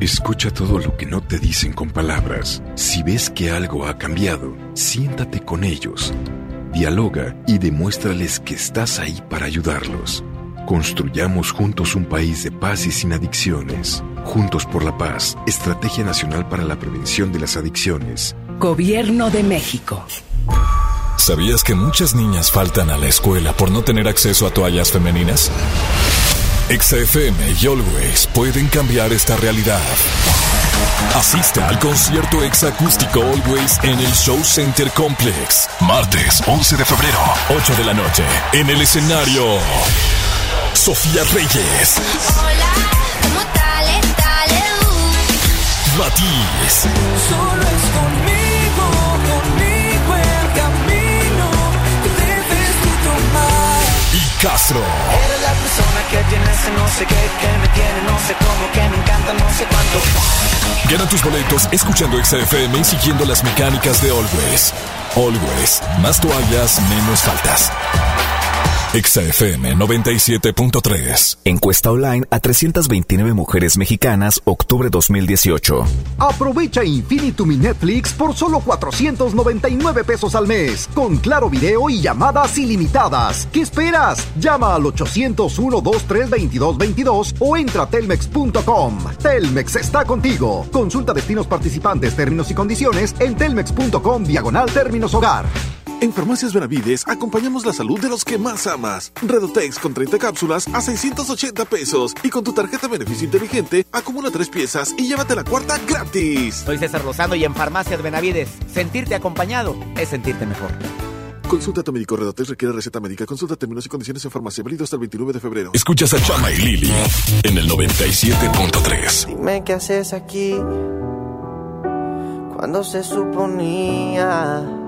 Escucha todo lo que no te dicen con palabras. Si ves que algo ha cambiado, siéntate con ellos. Dialoga y demuéstrales que estás ahí para ayudarlos. Construyamos juntos un país de paz y sin adicciones. Juntos por la paz, Estrategia Nacional para la Prevención de las Adicciones.
Gobierno de México.
¿Sabías que muchas niñas faltan a la escuela por no tener acceso a toallas femeninas? XFM y Always pueden cambiar esta realidad. Asista al concierto exacústico Always en el Show Center Complex. Martes 11 de febrero, 8 de la noche. En el escenario, Sofía Reyes. Matiz.
Solo es conmigo, conmigo
Castro.
Eres la persona que tiene ese no sé qué, que me tiene no sé cómo, que me encanta no sé cuánto.
Gana tus boletos escuchando XFM y siguiendo las mecánicas de Always. Always. Más toallas, menos faltas. XFM 97.3.
Encuesta online a 329 mujeres mexicanas, octubre 2018.
Aprovecha Infinitum y Netflix por solo 499 pesos al mes, con claro video y llamadas ilimitadas. ¿Qué esperas? Llama al 801-232222 o entra a telmex.com. Telmex está contigo. Consulta destinos participantes, términos y condiciones en telmex.com diagonal términos hogar.
En Farmacias Benavides acompañamos la salud de los que más amas. Redotex con 30 cápsulas a 680 pesos. Y con tu tarjeta beneficio inteligente, acumula tres piezas y llévate la cuarta gratis.
Soy César Lozano y en Farmacias Benavides, sentirte acompañado es sentirte mejor.
Consulta a tu médico Redotex requiere receta médica. Consulta términos y condiciones en farmacia. Válido hasta el 29 de febrero.
Escuchas a Chama y Lili en el 97.3.
Dime qué haces aquí cuando se suponía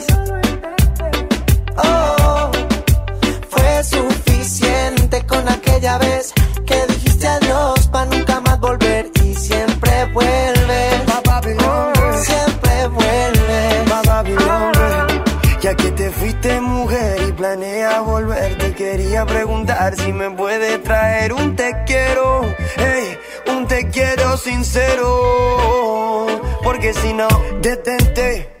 Aquella vez que dijiste adiós para nunca más volver y siempre vuelve. Siempre vuelve.
Ya que te fuiste mujer y planeas volver, te quería preguntar si me puedes traer un te quiero, hey, un te quiero sincero. Porque si no, detente,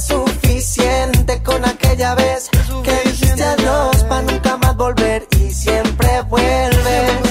suficiente con aquella vez que dijiste adiós para nunca más volver y siempre vuelve.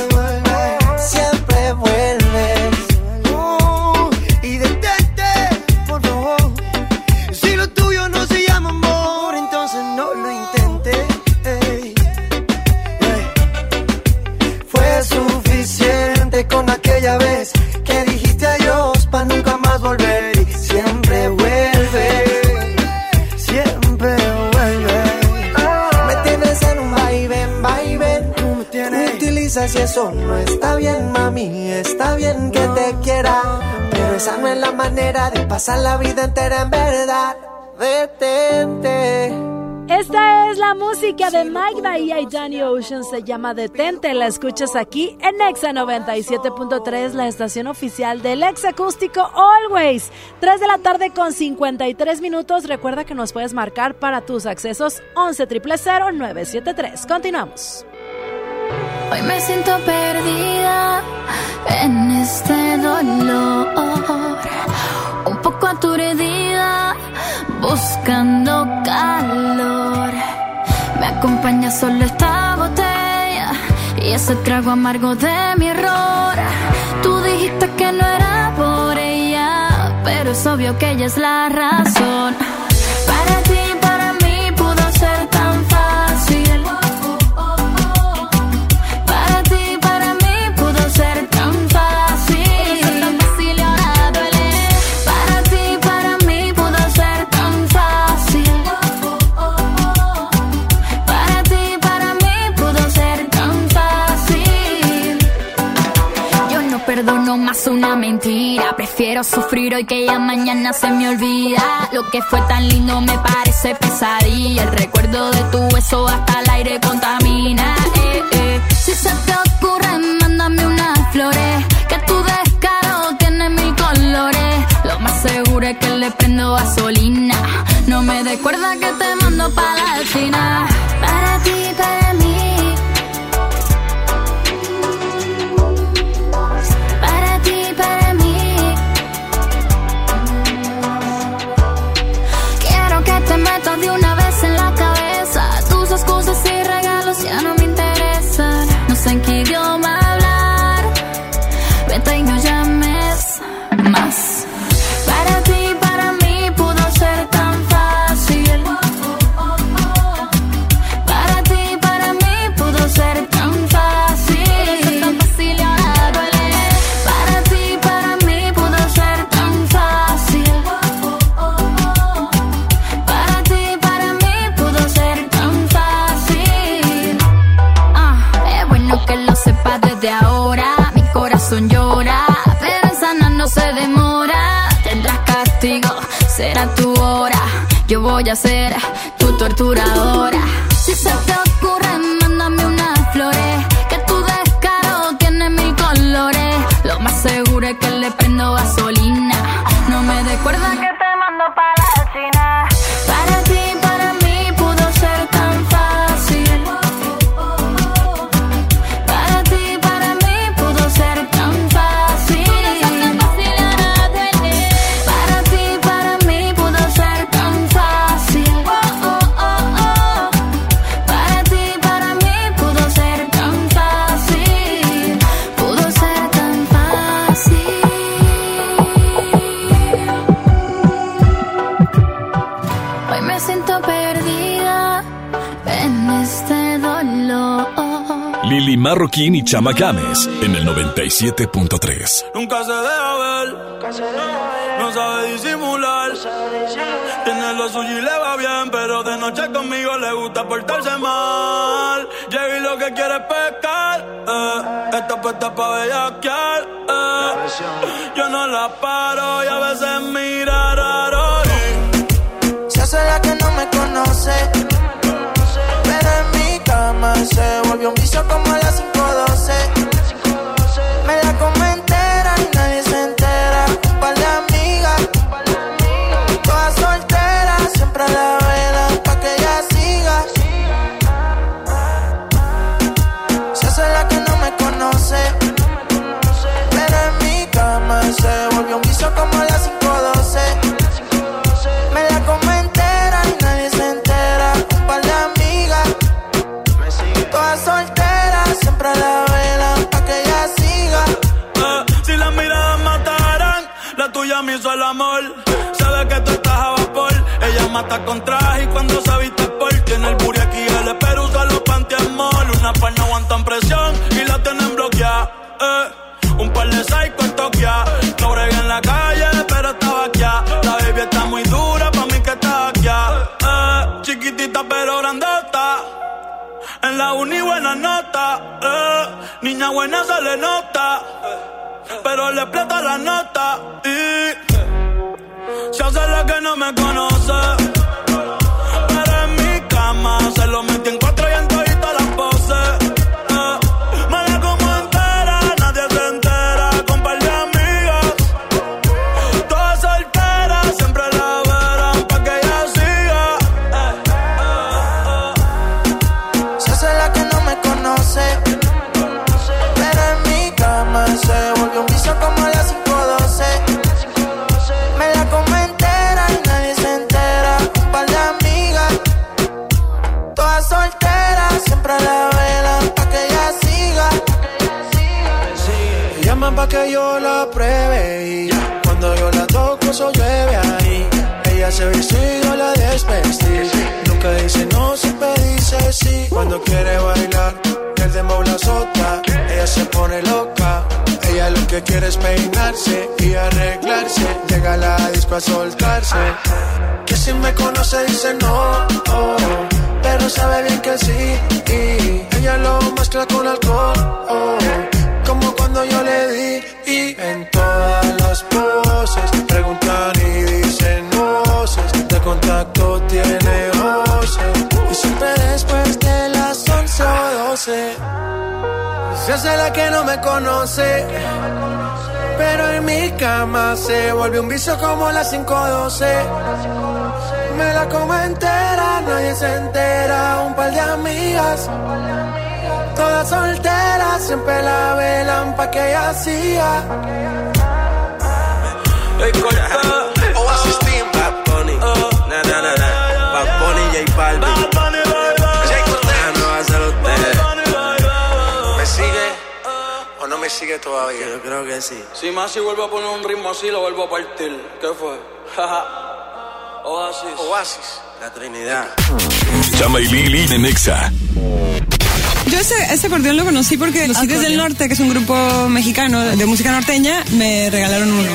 Y
eso no está bien, mami. Está bien que te quiera, pero esa no es la manera de pasar la vida entera en verdad. Detente.
Esta es la música de Mike Bahía y Danny Ocean, se llama Detente, la escuchas aquí en Exa 97.3, la estación oficial del Exa Acústico Always. 3 de la tarde con 53 minutos, recuerda que nos puedes marcar para tus accesos 11 973 Continuamos.
Hoy me siento perdida en este dolor, un poco aturdida, buscando calor. Me acompaña solo esta botella y ese trago amargo de mi error. Tú dijiste que no era por ella, pero es obvio que ella es la razón. Más una mentira. Prefiero sufrir hoy que ya mañana se me olvida. Lo que fue tan lindo me parece pesadilla. El recuerdo de tu beso hasta el aire contamina. Eh, eh. Si se te ocurre, mándame unas flores. Que tu descaro tiene mil colores. Lo más seguro es que le prendo gasolina. No me recuerda que te mando para la China. Para ti, Yo voy a ser tu torturadora. Si se te ocurre, mándame unas flores. Que tu descaro tiene mil colores. Lo más seguro es que le prendo gasolina. No me recuerda que te mando para
Marroquín y Chama Games en el 97.3.
Nunca se deja ver, no sabe disimular. Tiene lo suyo y le va bien, pero de noche conmigo le gusta portarse mal. Llega y lo que quiere es pescar, eh. Está puesta pa' bellaquear, eh. Yo no la paro y a veces mira raro. y
Se hace la que no me conoce. Se volvió un vicio como a las 5.12.
mata con traje y cuando se viste por tiene el booty aquí, el espero usa los pantiamol. Una par no aguantan presión y la tienen bloqueada. Eh, un par de psycho en Tokia. No bregué en la calle, pero estaba aquí. La baby está muy dura, pa' mí que está aquí. Eh, chiquitita pero grandota. En la uni buena nota, eh. niña buena se le nota, pero le explota la nota y se hace la que no me conoce. Siempre
a la vela pa' que ella siga.
Me llaman pa' que yo la pruebe y cuando yo la toco eso llueve ahí. Ella se viste y yo la desvestí. Nunca dice no, siempre dice sí. Cuando quiere bailar, el dembow la azota. Ella se pone loca. Ella lo que quiere es peinarse y arreglarse. Llega a la disco a soltarse. Que si me conoce dice no, oh, pero sabe bien que sí. Y ella lo mezcla con alcohol, oh, como cuando yo le di. Y en todas las poses preguntan y dicen voces. De contacto tiene voces. Y siempre después de las 11 o 12. Se hace la que no me conoce. Pero en mi cama se vuelve un vicio como las 512. Me la como entera, nadie se entera. Un par de amigas, todas solteras, siempre la velan pa' que ella hacía.
Oasis Team, Bad Bunny. Na, na, na, na. Bad Bunny, J Balvin. ¿Me sigue o no me sigue todavía? Yo creo que sí.
Si Masi vuelve a poner un ritmo así, lo vuelvo a partir. ¿Qué fue? Oasis.
Oasis. La Trinidad.
Chama y Lili en Exa.
Yo ese, ese acordeón lo conocí porque los Cities del Norte, que es un grupo mexicano de música norteña, me regalaron uno.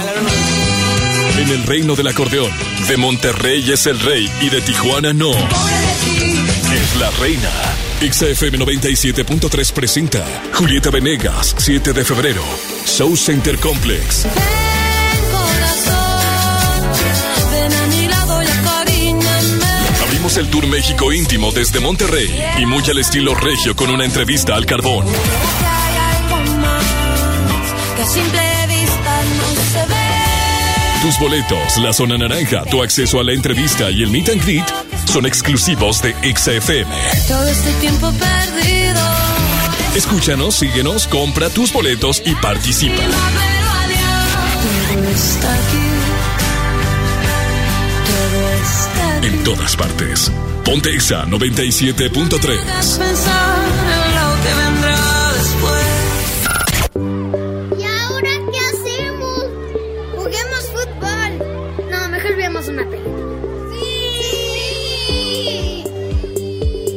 En el reino del acordeón, de Monterrey es el rey y de Tijuana no. Es la reina. Exa FM 97.3 presenta Julieta Venegas, 7 de febrero. Show Center Complex. El Tour México íntimo desde Monterrey y muy al estilo regio con una entrevista al carbón. Tus boletos, la zona naranja, tu acceso a la entrevista y el meet and greet son exclusivos de Exa FM.
Todo este tiempo perdido.
Escúchanos, síguenos, compra tus boletos y participa. En todas partes. Ponte Exa 97.3.
Puedes pensar en lo que vendrá después.
¿Y ahora qué hacemos? Juguemos fútbol. No, mejor veamos una película. ¡Sí!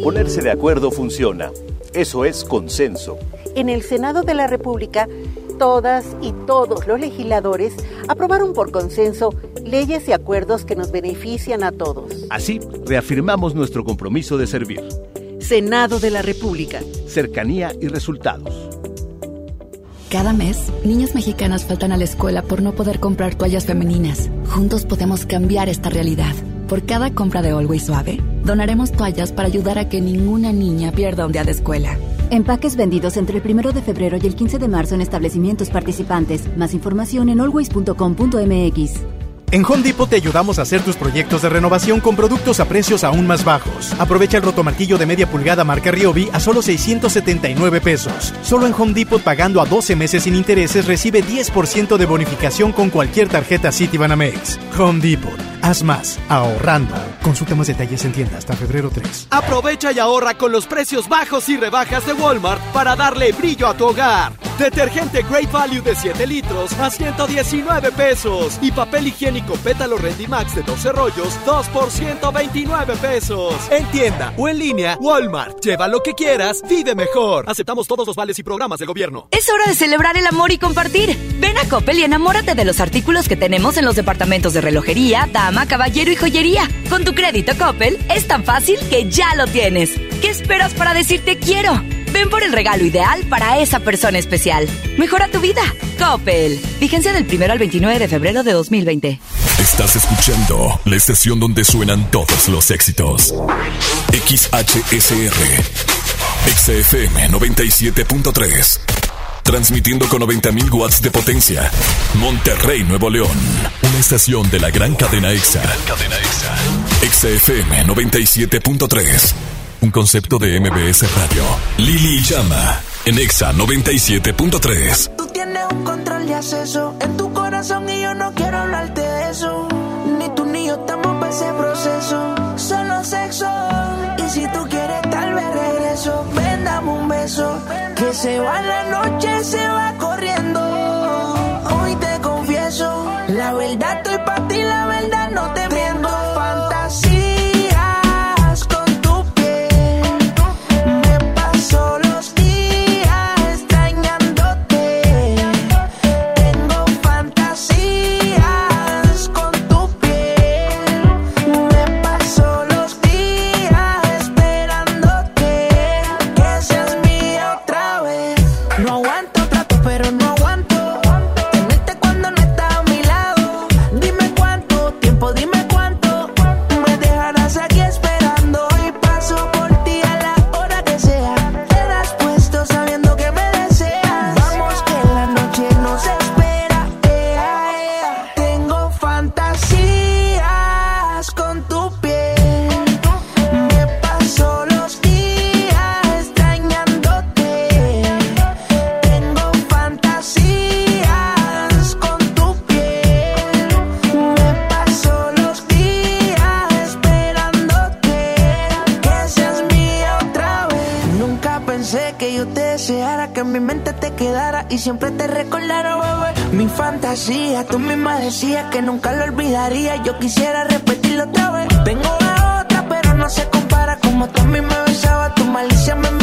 Ponerse de acuerdo funciona. Eso es consenso.
En el Senado de la República, todas y todos los legisladores aprobaron por consenso leyes y acuerdos que nos benefician a todos.
Así, reafirmamos nuestro compromiso de servir.
Senado de la República.
Cercanía y resultados.
Cada mes, niñas mexicanas faltan a la escuela por no poder comprar toallas femeninas. Juntos podemos cambiar esta realidad. Por cada compra de Always Suave, donaremos toallas para ayudar a que ninguna niña pierda un día de escuela.
Empaques vendidos entre el 1 de febrero y el 15 de marzo en establecimientos participantes. Más información en always.com.mx.
En Home Depot te ayudamos a hacer tus proyectos de renovación con productos a precios aún más bajos. Aprovecha el rotomartillo de media pulgada marca Ryobi a solo 679 pesos. Solo en Home Depot pagando a 12 meses sin intereses recibe 10% de bonificación con cualquier tarjeta Citibanamex. Home Depot. Haz más ahorrando. Consulta más detalles en tienda hasta febrero 3.
Aprovecha y ahorra con los precios bajos y rebajas de Walmart para darle brillo a tu hogar. Detergente Great Value de 7 litros a 119 pesos. Y papel higiénico Pétalo Rendimax de 12 rollos, 2 por 129 pesos. En tienda o en línea, Walmart. Lleva lo que quieras, vive mejor. Aceptamos todos los vales y programas del gobierno.
Es hora de celebrar el amor y compartir. Ven a Coppel y enamórate de los artículos que tenemos en los departamentos de relojería, caballero y joyería. Con tu crédito Coppel es tan fácil que ya lo tienes. ¿Qué esperas para decirte quiero? Ven por el regalo ideal para esa persona especial. Mejora tu vida. Coppel. Vigencia del 1 al 29 de febrero de 2020.
Estás escuchando la estación donde suenan todos los éxitos. XHSR. XFM 97.3. Transmitiendo con 90.000 watts de potencia. Monterrey, Nuevo León. Una estación de la gran cadena EXA. Cadena EXA. XFM 97.3. Un concepto de MBS Radio. Lili Llama. En EXA 97.3.
Tú tienes un control de acceso en tu corazón y yo no quiero hablarte de eso. Ni tú ni yo estamos para ese proceso. Solo sexo. Y si tú quieres, tal vez regreso. Ven, dame un beso. Se va la noche, se va corriendo. Hoy te confieso. La verdad estoy para pero no aguanto. Siempre te recordara, bebé. Mi fantasía, tú misma decías que nunca lo olvidaría. Yo quisiera repetirlo otra vez. Tengo la otra, pero no se compara. Como tú a mí me besaba, tu malicia me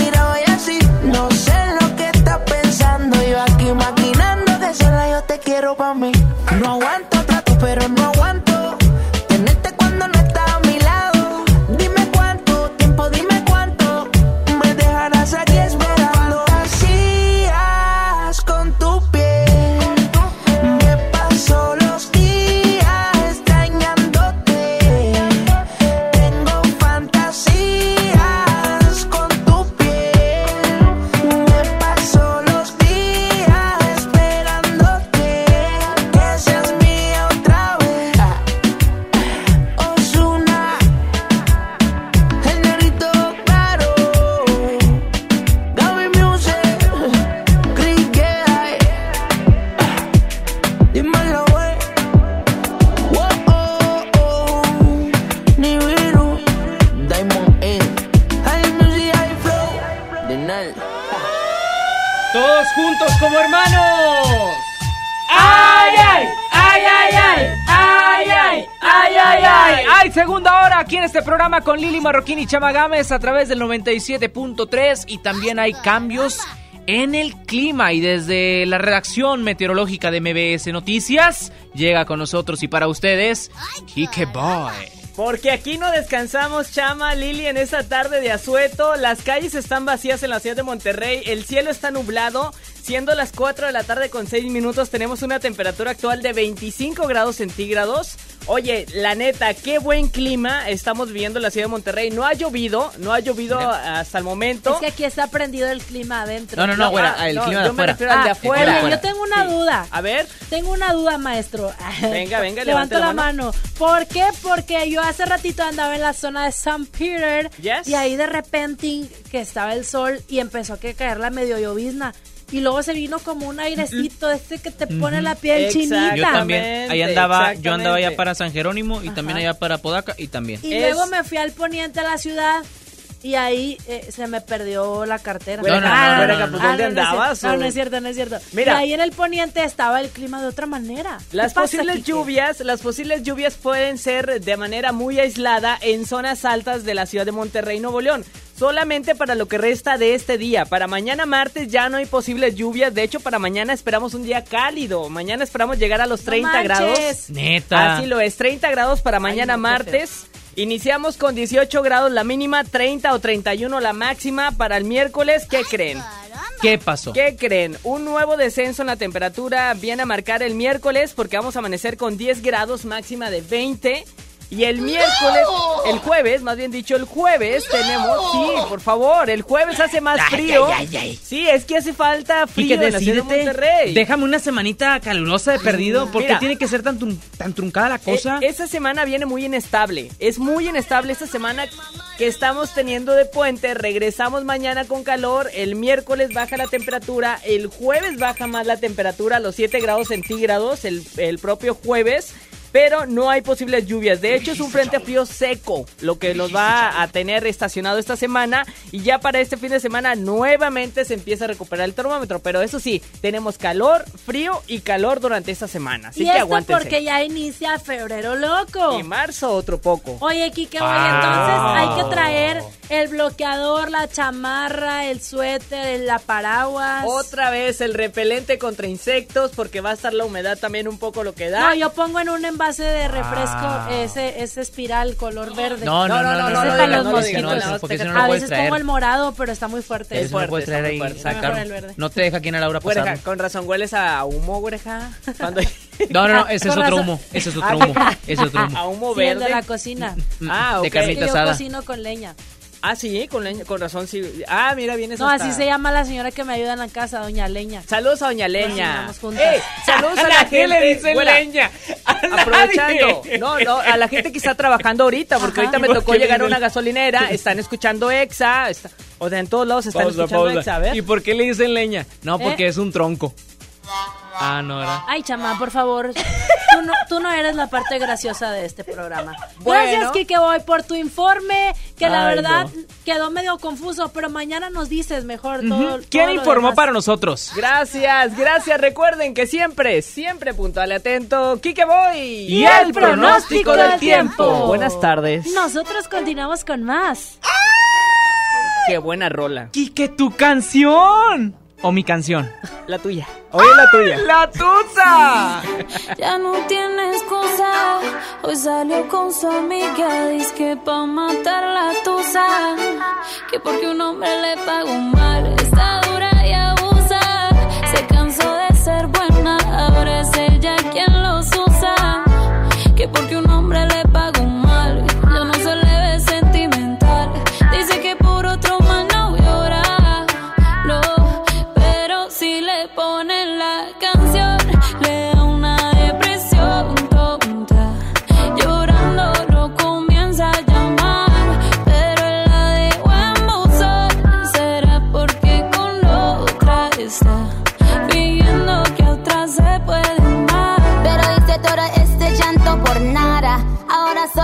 Lili Marroquín y Chama Gámez a través del 97.3 y también hay cambios en el clima y desde la redacción meteorológica de MBS Noticias llega con nosotros y para ustedes Kike Boy.
Porque aquí no descansamos, Chama, Lili, en esta tarde de asueto. Las calles están vacías en la ciudad de Monterrey. El cielo está nublado. Siendo las 4 de la tarde con 6 minutos, tenemos una temperatura actual de 25 grados centígrados. Oye, la neta, qué buen clima estamos viviendo en la ciudad de Monterrey. No ha llovido, no ha llovido hasta el momento.
Es que aquí está prendido el clima adentro.
No, no, no, güera,
ah,
el
no,
clima de
yo me
afuera.
refiero al de
Ah,
afuera.
Oye, yo tengo una
Sí.
duda.
A ver.
Tengo una duda, maestro.
Venga, venga,
Levanta
levante
la
la
mano. ¿Por qué? Porque yo hace ratito andaba en la zona de St. Peter
Yes.
y ahí de repente que estaba el sol y empezó a que caer la medio llovizna. Y luego se vino como un airecito, este que te pone la piel chinita.
Yo también, ahí andaba, yo andaba allá para San Jerónimo y también allá para Podaca y también.
Y luego me fui al poniente de la ciudad y ahí eh, se me perdió la cartera.
No, no,
ah,
no, no,
pues,
no.
¿dónde andabas,
cierto. No, no es cierto, no es cierto.
Mira.
Y ahí en el poniente estaba el clima de otra manera. ¿Qué
Las posibles lluvias, las posibles lluvias pueden ser de manera muy aislada en zonas altas de la ciudad de Monterrey, Nuevo León. Solamente para lo que resta de este día. Para mañana martes ya no hay posibles lluvias. De hecho, para mañana esperamos un día cálido. Mañana esperamos llegar a los 30
manches.
grados.
Neta.
Así lo es, 30 grados para mañana
no,
martes. Iniciamos con 18 grados la mínima, 30 o 31 la máxima para el miércoles. ¿Qué creen?
¿Qué pasó?
¿Qué creen? Un nuevo descenso en la temperatura viene a marcar el miércoles porque vamos a amanecer con 10 grados máxima de 20. Y el miércoles, el jueves, más bien dicho, el jueves tenemos, sí, por favor, el jueves hace más
Ay,
frío.
ay, ay, ay.
Sí, es que hace falta
Y
frío
que
en la ciudad de
decídete,
Monterrey.
déjame una semanita calurosa de perdido, porque
Mira.
tiene que ser tan, trun- tan truncada la cosa.
E- esa semana viene muy inestable. Es muy inestable esta semana que estamos teniendo de puente. Regresamos mañana con calor. El miércoles baja la temperatura. El jueves baja más la temperatura a los 7 grados centígrados. El, el propio jueves. Pero no hay posibles lluvias. De hecho, es un frente frío seco lo que nos va a tener estacionado esta semana. Y ya para este fin de semana nuevamente se empieza a recuperar el termómetro. Pero eso sí, tenemos calor, frío y calor durante esta semana. Así
y
que
esto
aguántense.
porque ya inicia febrero loco.
Y marzo otro poco.
Oye, Kike, oye,
Ah.
entonces hay que traer el bloqueador, la chamarra, el suéter, la paraguas.
Otra vez el repelente contra insectos porque va a estar la humedad también un poco lo que da.
No, yo pongo en un envase de refresco
Ah.
ese, ese espiral color verde.
No, no, no, no, no, no, no, no,
mosquitos.
no, no, porque si no, no
a veces pongo el morado, pero está muy fuerte.
No puedes traer ahí,
el.
No te deja aquí en la Laura
Güereja,
pasar.
con razón hueles a humo. Cuando...
No, no, no, ese es otro humo. Ese es otro
Ah,
humo. Ese es otro
A
humo.
humo
Sí, el
verde.
de la cocina.
Ah,
De
ok.
carnita
Que yo
asada.
cocino con leña.
Ah, sí, con, leña- con razón, sí. Ah, mira, vienes
No,
hasta-
así se llama la señora que me ayuda en la casa, doña Leña.
Saludos a Doña Leña.
Cocinamos juntas.
¡Ey! Saludos a,
¿A
la
nadie
gente.
le dicen
güera,
leña? A
Aprovechando.
nadie.
No, no, a la gente que está trabajando ahorita, porque
Ajá.
ahorita me
¿Por
tocó
qué
llegar a una gasolinera, están escuchando EXA, está- o sea, en todos lados están
Pausa,
escuchando
pausa.
EXA, a ver.
¿Y por qué le dicen leña? No, porque
¿Eh?
es un tronco. Ah, no, era.
Ay, chama, por favor. Tú no, tú no eres la parte graciosa de este programa.
Bueno.
Gracias, Kike Boy, por tu informe, que la
Ay,
verdad
no.
quedó medio confuso, pero mañana nos dices mejor.
¿Quién
todo
informó
demás.
para nosotros?
Gracias, gracias. Recuerden que siempre, siempre puntual y atento. Kike Boy.
Y el pronóstico del tiempo.
Buenas tardes.
Nosotros continuamos con más.
Qué buena rola.
Quique, tu canción. O mi canción.
La tuya. Hoy es la tuya.
¡La tusa!
Ya no tiene excusa. Hoy salió con su amiga. Dice que pa' matar la tusa. Que porque un hombre le pagó mal. Está dura y abusa. Se cansó de ser buena. Ahora es ella quien los usa. Que porque un hombre le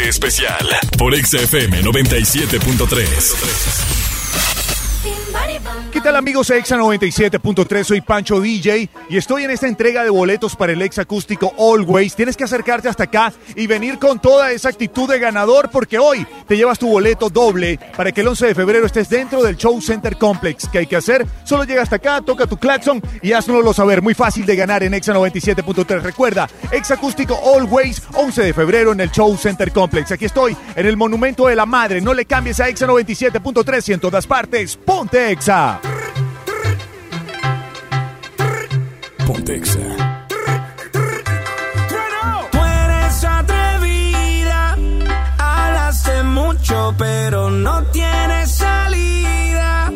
especial por XFM 97.3.
¿Qué tal amigos Exa 97.3? Soy Pancho DJ y estoy en esta entrega de boletos para el ex acústico Always. Tienes que acercarte hasta acá y venir con toda esa actitud de ganador porque hoy te llevas tu boleto doble para que el 11 de febrero estés dentro del Show Center Complex. ¿Qué hay que hacer? Solo llega hasta acá, toca tu claxon y haznoslo saber. Muy fácil de ganar en Exa 97.3. Recuerda, ex acústico Always, 11 de febrero en el Show Center Complex. Aquí estoy en el Monumento de la Madre. No le cambies a Exa 97.3 y en todas partes. Ponte Exa.
Ponte Exa.
Pero no tienes salida.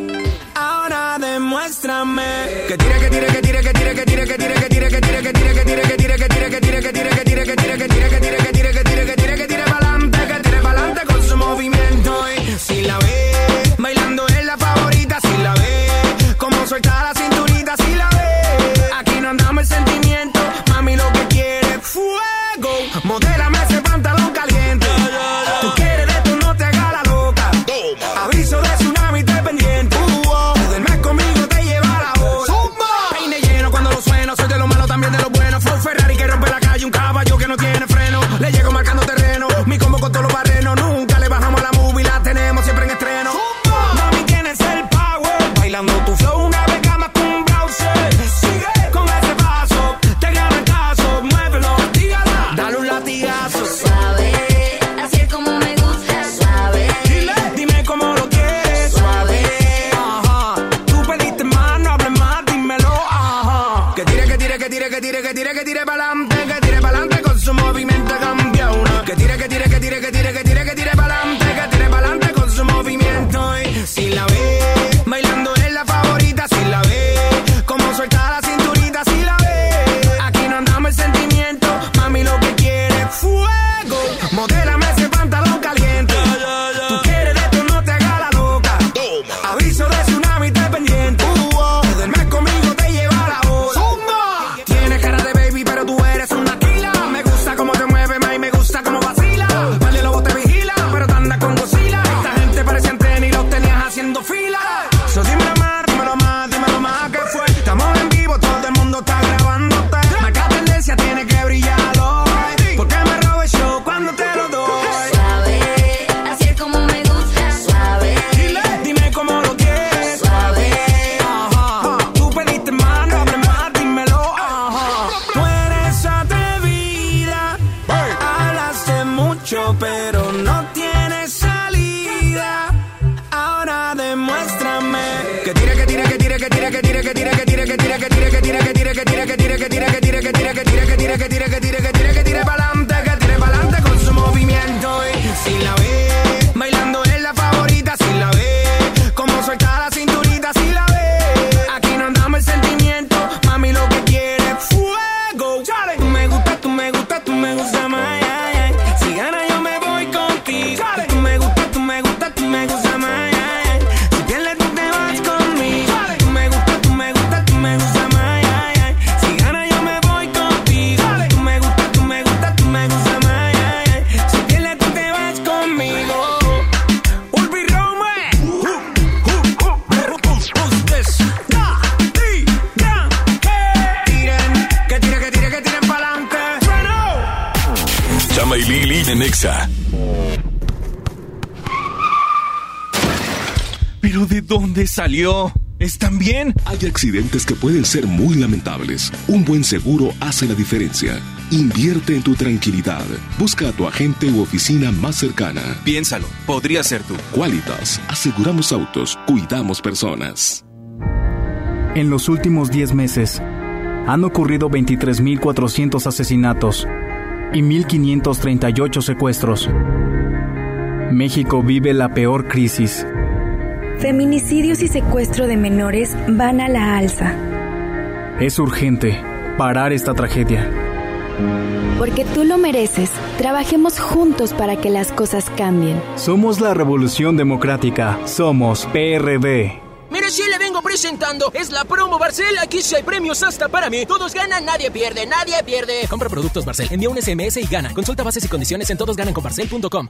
Ahora demuéstrame que tire, que tire, que tire, que tire, que tire, que tire, que tire, que tire, que tire, que tire, que tire, que tire, que tire, que tire, que tire, que tire, que tire, que tire, que tire,
¿Están bien?
Hay accidentes que pueden ser muy lamentables. Un buen seguro hace la diferencia. Invierte en tu tranquilidad. Busca a tu agente u oficina más cercana.
Piénsalo, podría ser tú.
Qualitas, aseguramos autos, cuidamos personas.
En los últimos 10 meses, han ocurrido 23.400 asesinatos y 1.538 secuestros. México vive la peor crisis.
Feminicidios y secuestro de menores van a la alza.
Es urgente parar esta tragedia.
Porque tú lo mereces, trabajemos juntos para que las cosas cambien.
Somos la Revolución Democrática. Somos PRD.
Mire, si le vengo presentando. Es la promo Barcel. Aquí sí hay premios hasta para mí. Todos ganan, nadie pierde, nadie pierde.
Compra productos Barcel, envía un SMS y gana. Consulta bases y condiciones en todosgananconbarcel.com.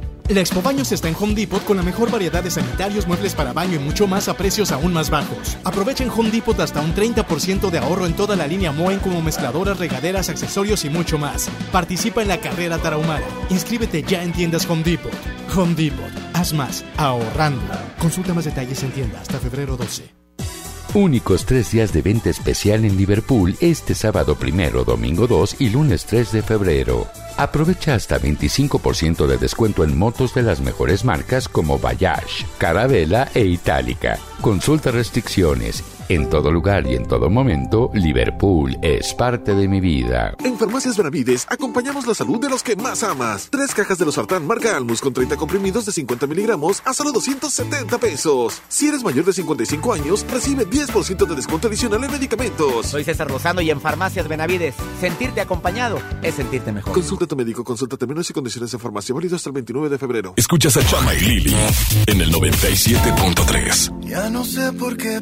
La Expo Baños está en Home Depot con la mejor variedad de sanitarios, muebles para baño y mucho más a precios aún más bajos. Aprovechen Home Depot hasta un 30% de ahorro en toda la línea Moen como mezcladoras, regaderas, accesorios y mucho más. Participa en la carrera tarahumara. Inscríbete ya en tiendas Home Depot. Home Depot. Haz más ahorrando. Consulta más detalles en tienda hasta febrero 12.
Únicos tres días de venta especial en Liverpool este sábado primero, domingo 2 y lunes 3 de febrero. Aprovecha hasta 25% de descuento en motos de las mejores marcas como Bayash, Carabela e Itálica. Consulta restricciones. En todo lugar y en todo momento, Liverpool es parte de mi vida.
En Farmacias Benavides acompañamos la salud de los que más amas. Tres cajas de los sartán marca Almus con 30 comprimidos de 50 miligramos a solo 270 pesos. Si eres mayor de 55 años, recibe 10% de descuento adicional en medicamentos.
Soy César Lozano y en Farmacias Benavides, sentirte acompañado es sentirte mejor.
Consulta a tu médico, consulta términos y condiciones de farmacia válido hasta el 29 de febrero.
Escuchas a Chama y Lili en el 97.3.
Ya no sé por qué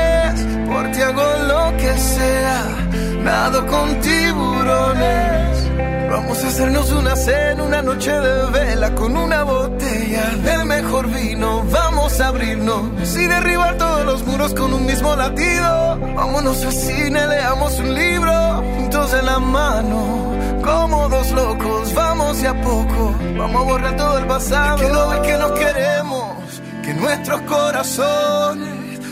ti hago lo que sea, nado con tiburones. Vamos a hacernos una cena, una noche de vela con una botella del mejor vino. Vamos a abrirnos y derribar todos los muros con un mismo latido. Vámonos al cine, leamos un libro juntos de la mano. Como dos locos, vamos de a poco. Vamos a borrar todo el pasado. Que no ves que nos queremos, que nuestros corazones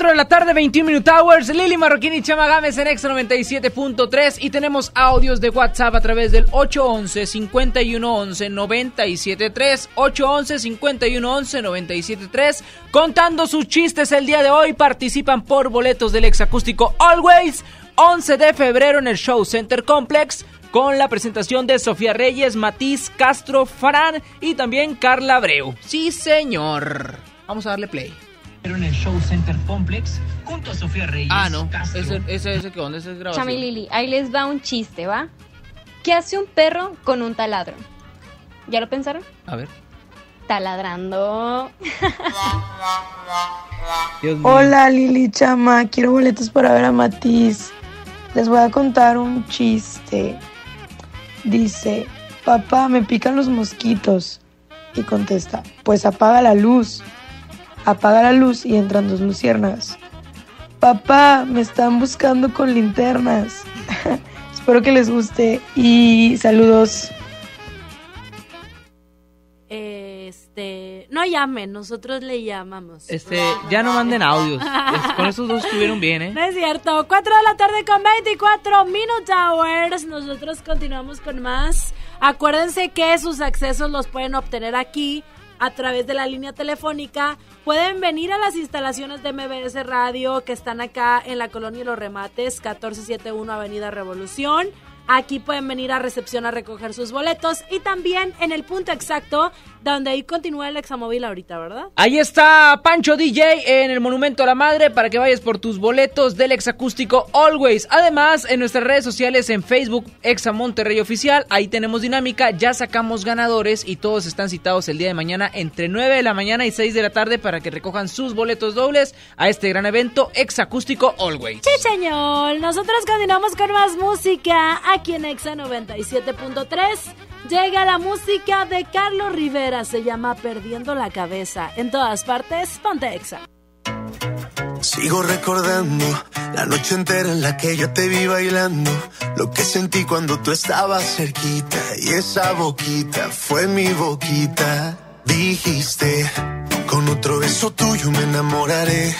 4 de la tarde, 21 Minute Hours. Lili Marroquín y Chama Gámez en Extra 97.3. Y tenemos audios de WhatsApp a través del 811-5111-973. 811-5111-973. Contando sus chistes el día de hoy. Participan por boletos del exacústico Always. 11 de febrero en el Show Center Complex. Con la presentación de Sofía Reyes, Matiz, Castro, Fran y también Carla Abreu. Sí, señor. Vamos a darle play.
Pero en el Show Center Complex, junto a Sofía Reyes.
Ah, no.
Castro.
Ese, ese, ese. Ese es grabación.
Chami Lili, ahí les va un chiste, ¿va? ¿Qué hace un perro con un taladro? ¿Ya lo pensaron?
A ver.
Taladrando.
Hola Lili Chama, quiero boletos para ver a Matiz. Les voy a contar un chiste. Dice, papá, me pican los mosquitos. Y contesta, pues apaga la luz. Apaga la luz y entran dos luciérnagas. Papá, me están buscando con linternas. Espero que les guste y saludos.
Este, no llamen, nosotros le llamamos.
Este, ya no manden audios. Es- con esos dos estuvieron bien, ¿eh?
No es cierto. 4 de la tarde con 24 Minute Hours. Nosotros continuamos con más. Acuérdense que sus accesos los pueden obtener aquí a través de la línea telefónica. Pueden venir a las instalaciones de MBS Radio que están acá en la colonia Los Remates, 1471 Avenida Revolución. Aquí pueden venir a recepción a recoger sus boletos y también en el punto exacto donde ahí continúa el examóvil ahorita, ¿verdad?
Ahí está Pancho DJ en el Monumento a la Madre para que vayas por tus boletos del exacústico Always. Además, en nuestras redes sociales, en Facebook, Exa Monterrey Oficial, ahí tenemos dinámica, ya sacamos ganadores y todos están citados el día de mañana entre 9 de la mañana y 6 de la tarde para que recojan sus boletos dobles a este gran evento Exacústico Always.
Sí, señor. Nosotros continuamos con más música aquí en Exa 97.3. Llega la música de Carlos Rivera, se llama Perdiendo la Cabeza. En todas partes, ponte Exa.
Sigo recordando la noche entera en la que yo te vi bailando. Lo que sentí cuando tú estabas cerquita. Y esa boquita fue mi boquita. Dijiste, con otro beso tuyo me enamoraré.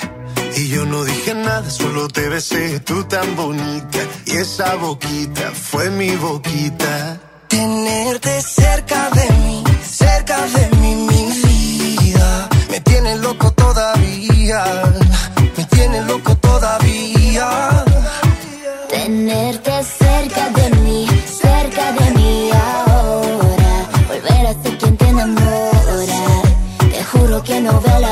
Y yo no dije nada, solo te besé, tú tan bonita. Y esa boquita fue mi boquita.
Tenerte cerca de mí, cerca de mí, mi vida. Me tiene loco todavía, me tiene loco todavía.
Tenerte cerca de mí, cerca de mí ahora. Volver a ser quien te enamora. Te juro que no veo la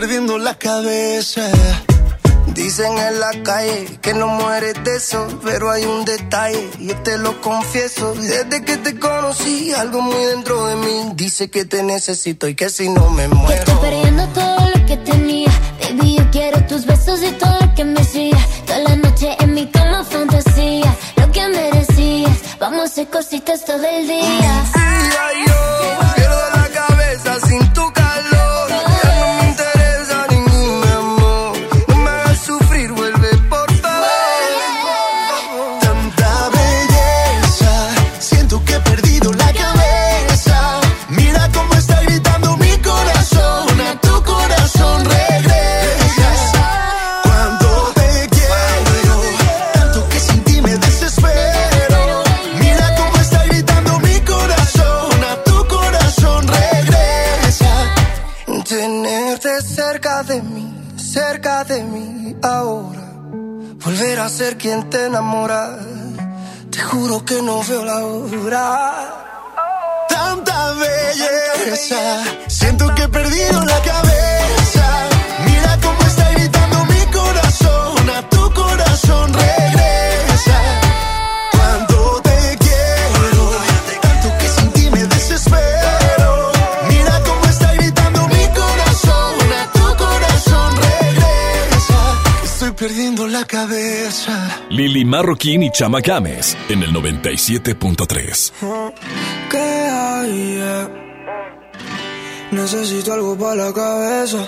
perdiendo la cabeza.
Dicen en la calle que no mueres de eso, pero hay un detalle, y yo te lo confieso. Desde que te conocí, algo muy dentro de mí dice que te necesito y que si no me muero.
Estoy perdiendo todo lo que.
Lili Marroquín y Chama Games en el 97.3.
¿Qué hay? eh? Necesito algo para la cabeza.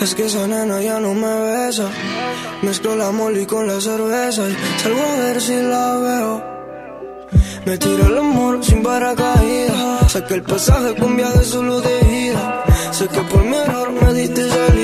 Es que esa nena ya no me besa. Mezclo la molly con la cerveza y salgo a ver si la veo. Me tiro el amor sin paracaídas. Sé que el pasaje cambia de solo de ida. Sé que por mi error me diste salida.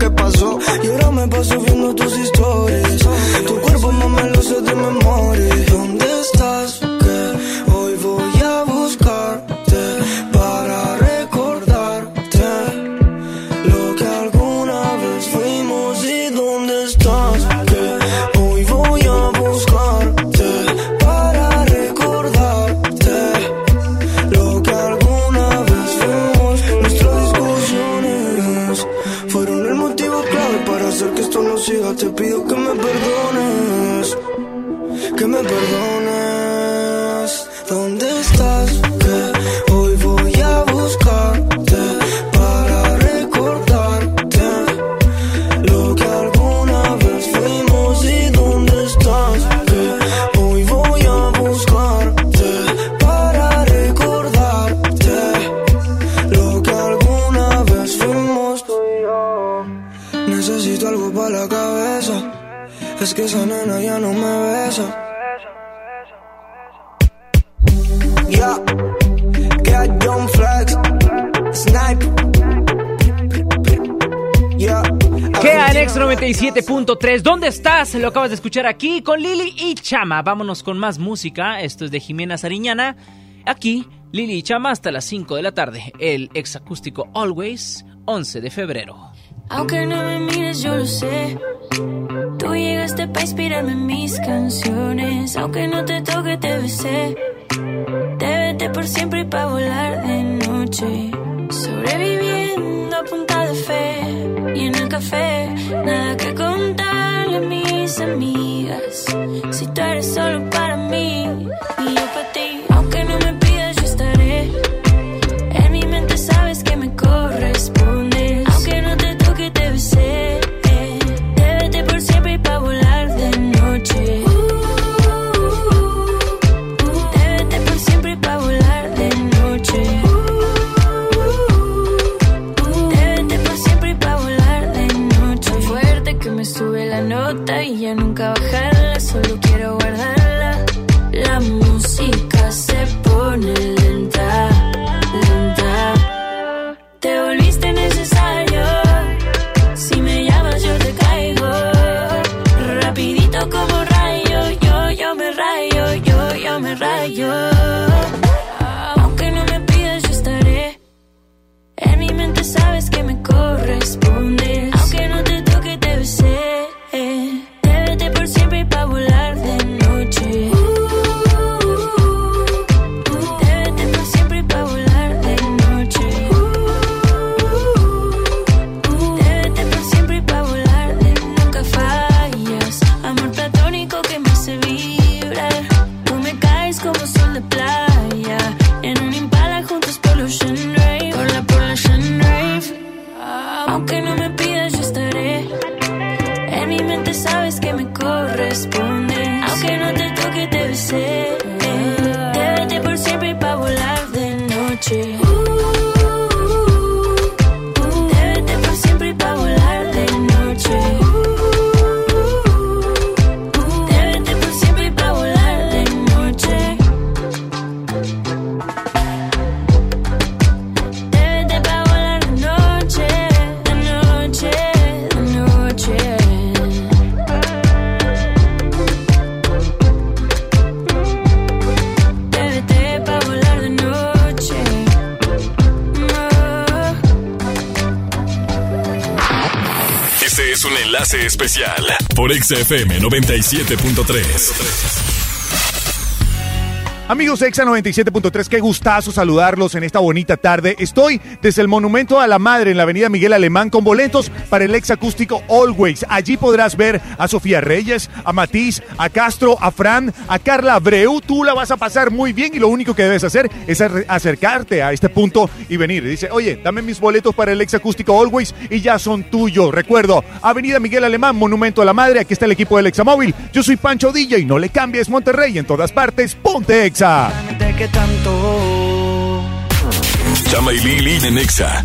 Que pasó. Y ahora me paso
97.3. ¿Dónde estás? Lo acabas de escuchar aquí con Lili y Chama. Vámonos con más música. Esto es de Jimena Sariñana. Aquí, Lili y Chama hasta las 5 de la tarde. El exacústico Always, 11 de febrero.
Aunque no me mires, yo lo sé. Tú llegaste para inspirarme en mis canciones. Aunque no te toque, te besé. Te vete por siempre y para volar de noche. Sobreviviendo a punta de fe. Y en el café, nada amigas. Si tú eres solo para mí
XFM 97.3.
Amigos Exa 97.3, qué gustazo saludarlos en esta bonita tarde. Estoy desde el Monumento a la Madre en la Avenida Miguel Alemán con boletos para el ex acústico Always. Allí podrás ver a Sofía Reyes, a Matiz, a Castro, a Fran, a Carla Abreu. Tú la vas a pasar muy bien y lo único que debes hacer es ar- acercarte a este punto y venir. Dice, oye, dame mis boletos para el ex acústico Always y ya son tuyos. Recuerdo, Avenida Miguel Alemán, Monumento a la Madre. Aquí está el equipo del Examóvil. Yo soy Pancho Dilla y no le cambies Monterrey en todas partes. Ponte Exa.
Chama y Lili en Exa.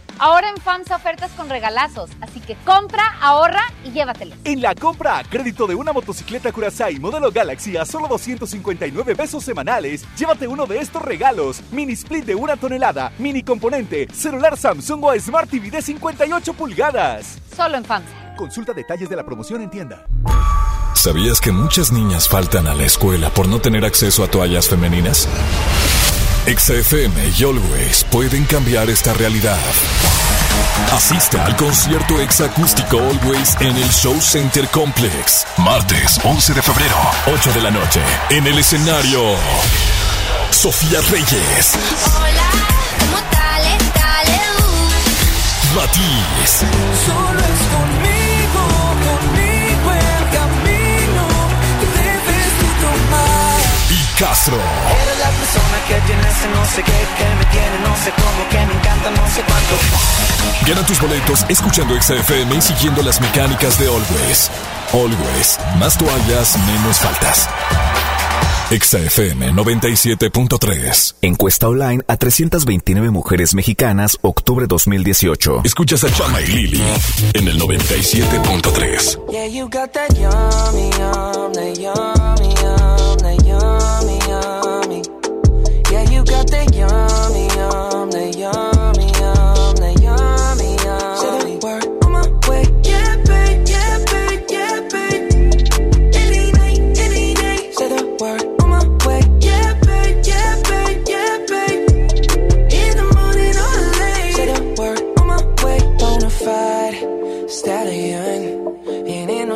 Ahora en FAMSA ofertas con regalazos, así que compra, ahorra y llévatelo.
En la compra a crédito de una motocicleta Curaçao modelo Galaxy a solo 259 pesos semanales, llévate uno de estos regalos: mini split de una tonelada, mini componente, celular Samsung o Smart TV de 58 pulgadas.
Solo en FAMSA.
Consulta detalles de la promoción en tienda.
¿Sabías que muchas niñas faltan a la escuela por no tener acceso a toallas femeninas? XFM y Always pueden cambiar esta realidad. Asiste al concierto exacústico Always en el Show Center Complex. Martes 11 de febrero, 8 de la noche. En el escenario, Sofía Reyes.
Hola, ¿cómo tal? Dale, uh.
Matiz.
Solo es conmigo, conmigo el camino que debes tomar.
Y Castro.
Que tiene ese no sé qué, que me tiene no sé cómo, que me encanta no sé cuánto.
Gana tus boletos escuchando XFM y siguiendo las mecánicas de Always. Always. Más toallas, menos faltas. XFM 97.3.
Encuesta online a 329 mujeres mexicanas, octubre 2018.
Escuchas a Chama y Lili en el 97.3.
Yeah, you got that yummy, yum, that yummy, yum,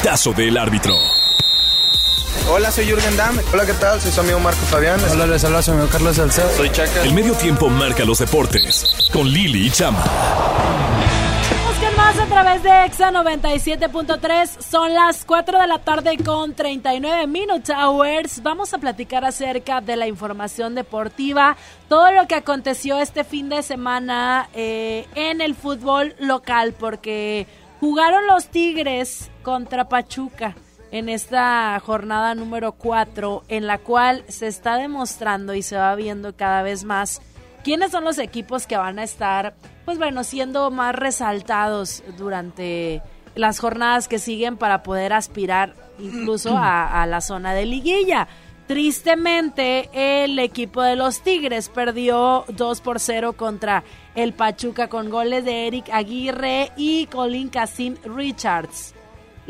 pitazo del árbitro.
Hola, soy Jürgen Damm. Hola, ¿qué tal? Soy su amigo Marco Fabián.
Hola, les habla su amigo Carlos Salcedo.
Soy Chaca.
El medio tiempo marca los deportes. Con Lili y Chama.
Busquen más a través de Exa 97.3. Son las 4 de la tarde con 39 Minute Hours. Vamos a platicar acerca de la información deportiva, todo lo que aconteció este fin de semana eh, en el fútbol local, porque jugaron los Tigres contra Pachuca. en esta jornada número 4 en la cual se está demostrando y se va viendo cada vez más quiénes son los equipos que van a estar, pues bueno, siendo más resaltados durante las jornadas que siguen para poder aspirar incluso a, la zona de liguilla. Tristemente, el equipo de los Tigres perdió 2 por 0 contra el Pachuca con goles de Eric Aguirre y Colin Casim Richards.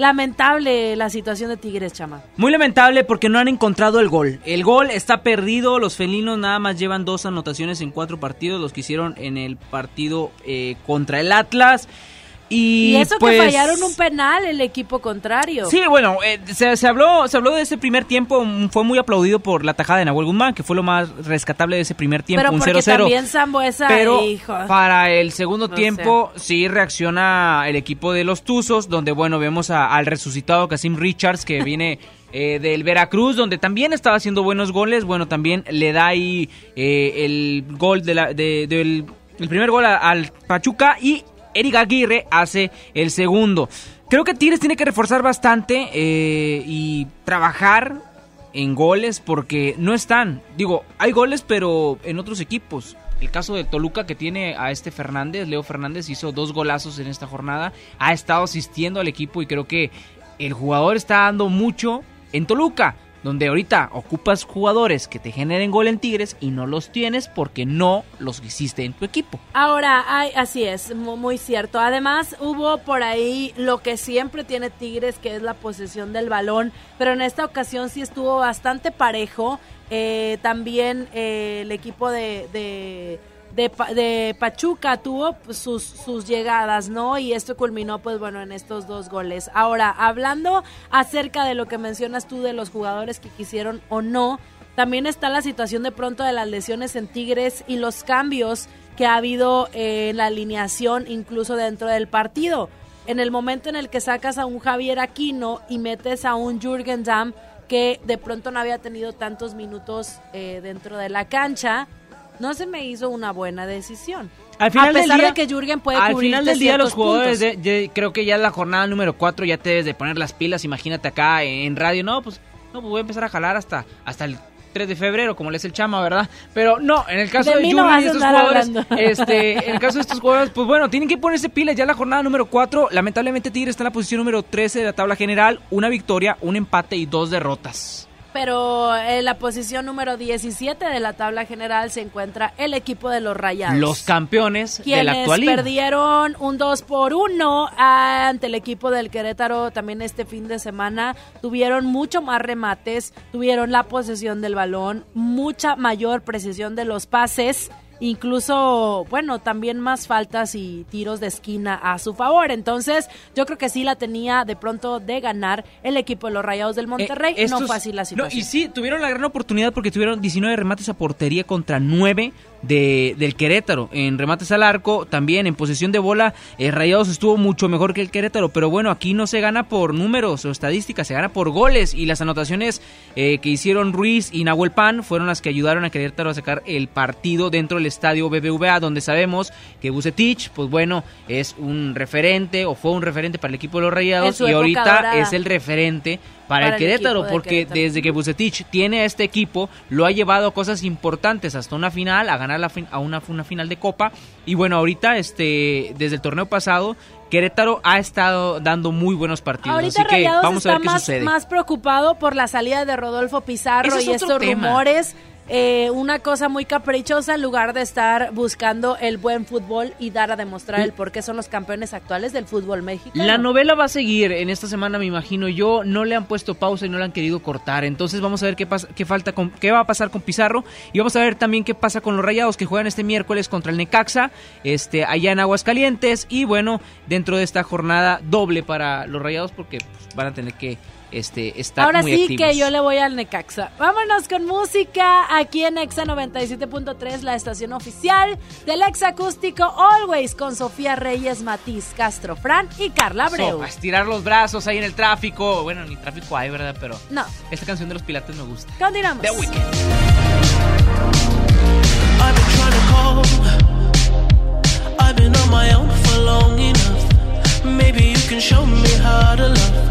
Lamentable la situación de Tigres, chama.
Muy lamentable porque no han encontrado el gol. El gol está perdido. Los felinos nada más llevan dos anotaciones en cuatro partidos, los que hicieron en el partido eh, contra el Atlas. Y,
Y eso
pues,
que fallaron un penal el equipo contrario.
Sí, bueno, eh, se, se habló se habló de ese primer tiempo, mm, fue muy aplaudido por la tajada de Nahuel Guzmán, que fue lo más rescatable de ese primer tiempo,
Pero
un
porque
0-0.
también Zambuesa,
Pero
hijo.
para el segundo
No
tiempo sí reacciona el equipo de los Tuzos, donde bueno, vemos a- al resucitado Casim Richards que viene eh, del Veracruz, donde también estaba haciendo buenos goles, bueno, también le da ahí eh, el gol de la, de- del el primer gol a- al Pachuca y Eric Aguirre hace el segundo. Creo que Tigres tiene que reforzar bastante eh, y trabajar en goles porque no están. Digo, hay goles, pero en otros equipos. El caso de Toluca que tiene a este Fernández, Leo Fernández hizo dos golazos en esta jornada, ha estado asistiendo al equipo y creo que el jugador está dando mucho en Toluca, donde ahorita ocupas jugadores que te generen gol en Tigres y no los tienes porque no los hiciste en tu equipo.
Ahora, hay, así es, mu- muy cierto. Además, hubo por ahí lo que siempre tiene Tigres, que es la posesión del balón, pero en esta ocasión sí estuvo bastante parejo. Eh, también eh, el equipo de, de de Pachuca tuvo sus, sus llegadas, ¿no? Y esto culminó, pues bueno, en estos dos goles. Ahora, hablando acerca de lo que mencionas tú de los jugadores que quisieron o no, también está la situación de pronto de las lesiones en Tigres y los cambios que ha habido eh, en la alineación, incluso dentro del partido. En el momento en el que sacas a un Javier Aquino y metes a un Jürgen Damm que de pronto no había tenido tantos minutos eh, dentro de la cancha, no se me hizo una buena decisión.
Al final
a
del día-
de que Jürgen puede
Al final del día los jugadores, de- de- creo que ya la jornada número 4 ya te debes de poner las pilas, imagínate acá en radio, no, pues no, pues voy a empezar a jalar hasta, hasta el 3 de febrero, como le es el chama, ¿verdad? Pero no, en el caso
De
de,
no
Jürgen
vas
y estos jugadores,
hablando.
este, en el caso de estos jugadores, pues bueno, tienen que ponerse pilas, ya la jornada número 4, lamentablemente Tigre está en la posición número 13 de la tabla general, una victoria, un empate y dos derrotas.
Pero en la posición número 17 de la tabla general se encuentra el equipo de los Rayados.
Los campeones de la
quienes
actualidad.
perdieron un 2 por 1 ante el equipo del Querétaro también este fin de semana. Tuvieron mucho más remates, tuvieron la posesión del balón, mucha mayor precisión de los pases. Incluso, bueno, también más faltas y tiros de esquina a su favor. Entonces, yo creo que sí la tenía de pronto de ganar el equipo de los Rayados del Monterrey.
Eh,
no
estos-
fue así la
no,
situación.
y sí, tuvieron la gran oportunidad porque tuvieron 19 remates a portería contra 9 de, del Querétaro. En remates al arco, también en posesión de bola, eh, Rayados estuvo mucho mejor que el Querétaro. Pero bueno, aquí no se gana por números o estadísticas, se gana por goles. Y las anotaciones eh, que hicieron Ruiz y Nahuel Pan fueron las que ayudaron a Querétaro a sacar el partido dentro del estadio BBVA, donde sabemos que Bucetich, pues bueno, es un referente o fue un referente para el equipo de los Rayados y ahorita
dorada.
es el referente para,
Para
el Querétaro, porque
Querétaro.
desde que Bucetich tiene a este equipo, lo ha llevado a cosas importantes, hasta una final, a ganar la fin- a una, una final de Copa. Y bueno, ahorita, este, desde el torneo pasado, Querétaro ha estado dando muy buenos partidos.
Ahorita
así que
Rayados
vamos a
está
ver qué
más,
sucede.
más preocupado por la salida de Rodolfo Pizarro
es
y estos
tema.
rumores. Eh, una cosa muy caprichosa en lugar de estar buscando el buen fútbol y dar a demostrar el por qué son los campeones actuales del fútbol mexicano.
La novela va a seguir en esta semana, me imagino yo. No le han puesto pausa y no la han querido cortar. Entonces vamos a ver qué pasa, qué falta, con, qué va a pasar con Pizarro y vamos a ver también qué pasa con los Rayados que juegan este miércoles contra el Necaxa, este allá en Aguascalientes y bueno dentro de esta jornada doble para los Rayados porque pues, van a tener que este
Ahora
muy
sí
activos.
que yo le voy al Necaxa. Vámonos con música aquí en Exa 97.3, la estación oficial del Exa Acústico Always con Sofía Reyes, Matiz Castro, Fran y Carla Abreu.
So, a estirar los brazos ahí en el tráfico. Bueno, ni tráfico hay, ¿verdad? Pero
No,
esta canción de los Pilates me gusta.
continuamos.
The Weeknd.
I've been trying to call. I've been on my own for long enough. Maybe you can show me how to love.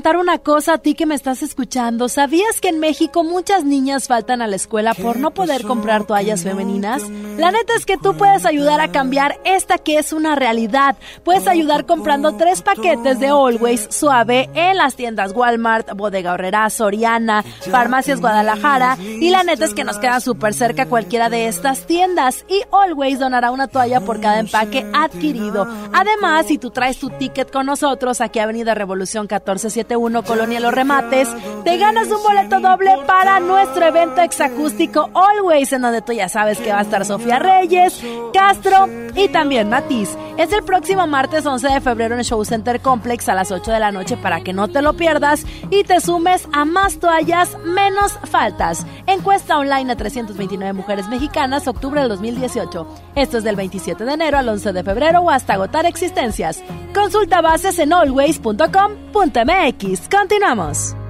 preguntar una cosa a ti que me estás escuchando. ¿Sabías que en México muchas niñas faltan a la escuela por no poder comprar toallas femeninas? La neta es que tú puedes ayudar a cambiar esta que es una realidad. Puedes ayudar comprando tres paquetes de Always Suave en las tiendas Walmart, Bodega Horrera, Soriana, Farmacias Guadalajara. Y la neta es que nos queda súper cerca cualquiera de estas tiendas. Y Always donará una toalla por cada empaque adquirido. Además, si tú traes tu ticket con nosotros aquí Avenida Revolución 1471, Colonia Los Remates, te ganas un boleto doble para nuestro evento exacústico Always, en donde tú ya sabes que va a estar Sofía Reyes, Castro y también Matiz. Es el próximo martes 11 de febrero en el Show Center Complex a las 8 de la noche para que no te lo pierdas y te sumes a más toallas, menos faltas. Encuesta online a 329 mujeres mexicanas, octubre del 2018. Esto es del 27 de enero al 11 de febrero o hasta agotar existencias. Consulta bases en always.com.mx. Continuamos.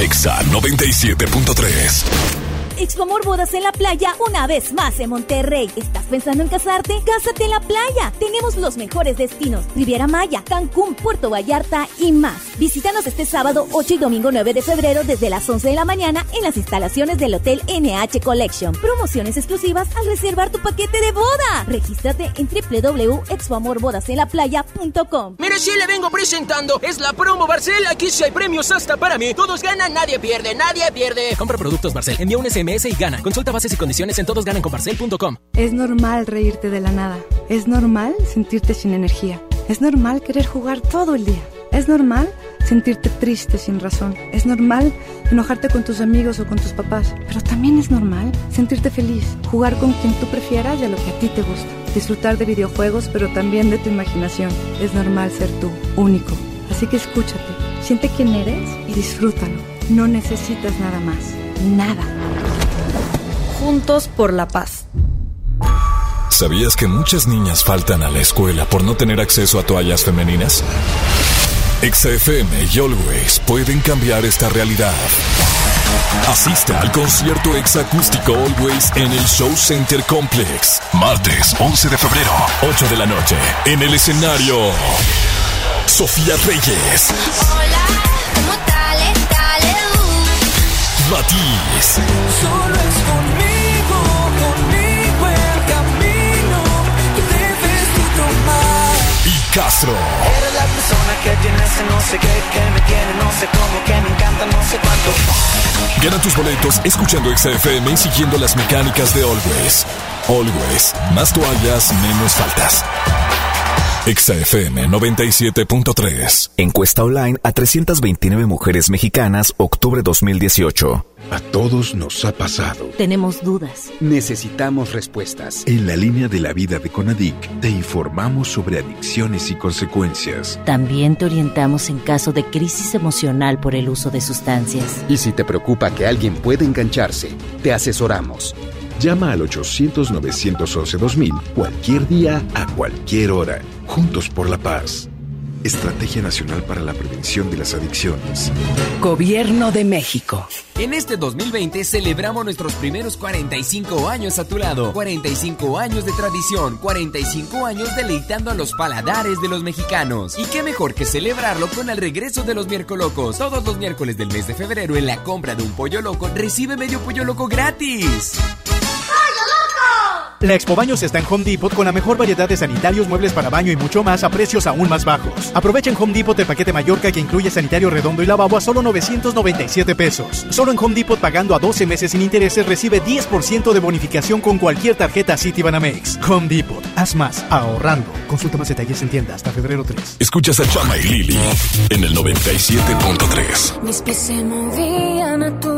Exa 97.3.
Expomor Bodas en la Playa una vez más en Monterrey. ¿Estás pensando en casarte? Cásate en la playa. Tenemos los mejores destinos. Riviera Maya, Cancún, Puerto Vallarta y más. Visítanos este sábado 8 y domingo 9 de febrero desde las 11 de la mañana en las instalaciones del Hotel NH Collection. Promociones exclusivas al reservar tu paquete de boda. Regístrate en www.expoamorbodasenlaplaya.com.
Mire, si le vengo presentando, es la promo Barcel. Aquí sí hay premios hasta para mí. Todos ganan, nadie pierde, nadie pierde.
Compra productos Barcel, envía un SMS Consulta bases y condiciones en.
Es normal reírte de la nada. Es normal sentirte sin energía. Es normal querer jugar todo el día. Es normal sentirte triste sin razón. Es normal enojarte con tus amigos o con tus papás. Pero también es normal sentirte feliz, jugar con quien tú prefieras y a lo que a ti te gusta. Disfrutar de videojuegos, pero también de tu imaginación. Es normal ser tú, único. Así que escúchate, siente quién eres y disfrútalo. No necesitas nada más. Nada. Juntos por la paz.
¿Sabías que muchas niñas faltan a la escuela por no tener acceso a toallas femeninas? XFM y Always pueden cambiar esta realidad. Asiste al concierto exacústico Always en el Show Center Complex. Martes 11 de febrero, 8 de la noche. En el escenario, Sofía Reyes,
Hola, ¿cómo tal? Dale,
Matiz,
Solo es conmigo,
Castro.
Eres la persona que tiene ese no sé qué, que me tiene no sé cómo, que me encanta no sé cuánto.
Gana tus boletos escuchando XFM y siguiendo las mecánicas de Always. Always, más toallas, menos faltas. XFM 97.3.
Encuesta online a 329 mujeres mexicanas, octubre 2018.
A todos nos ha pasado.
Tenemos dudas.
Necesitamos respuestas. En la línea de la vida de Conadic te informamos sobre adicciones y consecuencias.
También te orientamos en caso de crisis emocional por el uso de sustancias.
Y si te preocupa que alguien pueda engancharse, te asesoramos. Llama al 800-911-2000 cualquier día, a cualquier hora. Juntos por la paz. Estrategia Nacional para la Prevención de las Adicciones.
Gobierno de México.
En este 2020 celebramos nuestros primeros 45 años a tu lado. 45 años de tradición, 45 años deleitando a los paladares de los mexicanos. Y qué mejor que celebrarlo con el regreso de los miércolocos. Todos los miércoles del mes de febrero en la compra de un pollo loco recibe medio pollo loco gratis.
La Expo Baños está en Home Depot con la mejor variedad de sanitarios, muebles para baño y mucho más a precios aún más bajos. Aprovecha en Home Depot el paquete Mallorca que incluye sanitario redondo y lavabo a solo 997 pesos. Solo en Home Depot pagando a 12 meses sin intereses recibe 10% de bonificación con cualquier tarjeta Citibanamex. Home Depot, haz más ahorrando. Consulta más detalles en tienda hasta febrero 3.
Escuchas a Chama y Lili en el 97.3.
Mis pies se movían a tu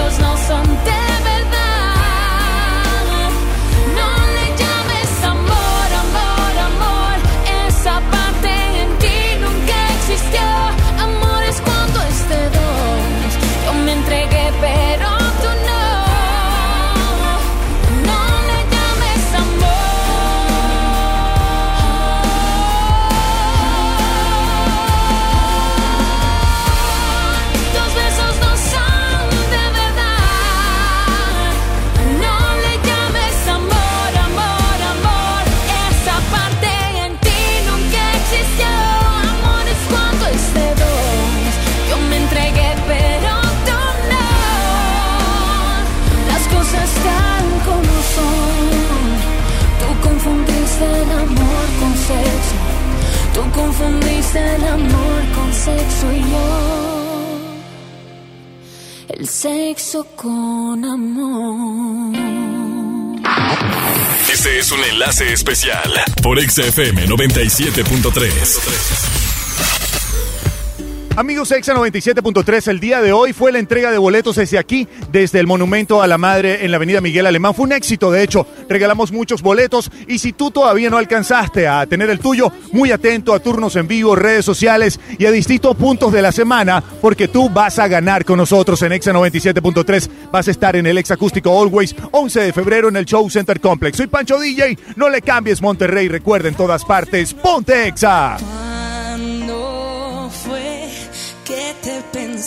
Tus besos no el amor con sexo y yo.
el sexo con amor.
Este es un enlace especial por XFM 97.3.
Amigos Exa 97.3, el día de hoy fue la entrega de boletos desde aquí, desde el Monumento a la Madre en la Avenida Miguel Alemán. Fue un éxito, de hecho, regalamos muchos boletos y si tú todavía no alcanzaste a tener el tuyo, muy atento a turnos en vivo, redes sociales y a distintos puntos de la semana, porque tú vas a ganar con nosotros en Exa 97.3. Vas a estar en el Exa Acústico Always, 11 de febrero en el Show Center Complex. Soy Pancho DJ, no le cambies Monterrey, recuerda en todas partes, ponte Exa.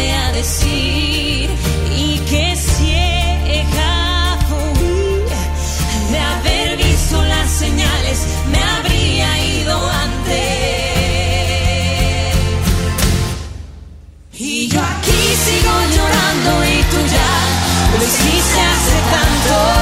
A decir? Y que ciega fui de haber visto las señales, me habría ido antes. Y yo aquí sigo llorando y tú ya lo hiciste hace tanto.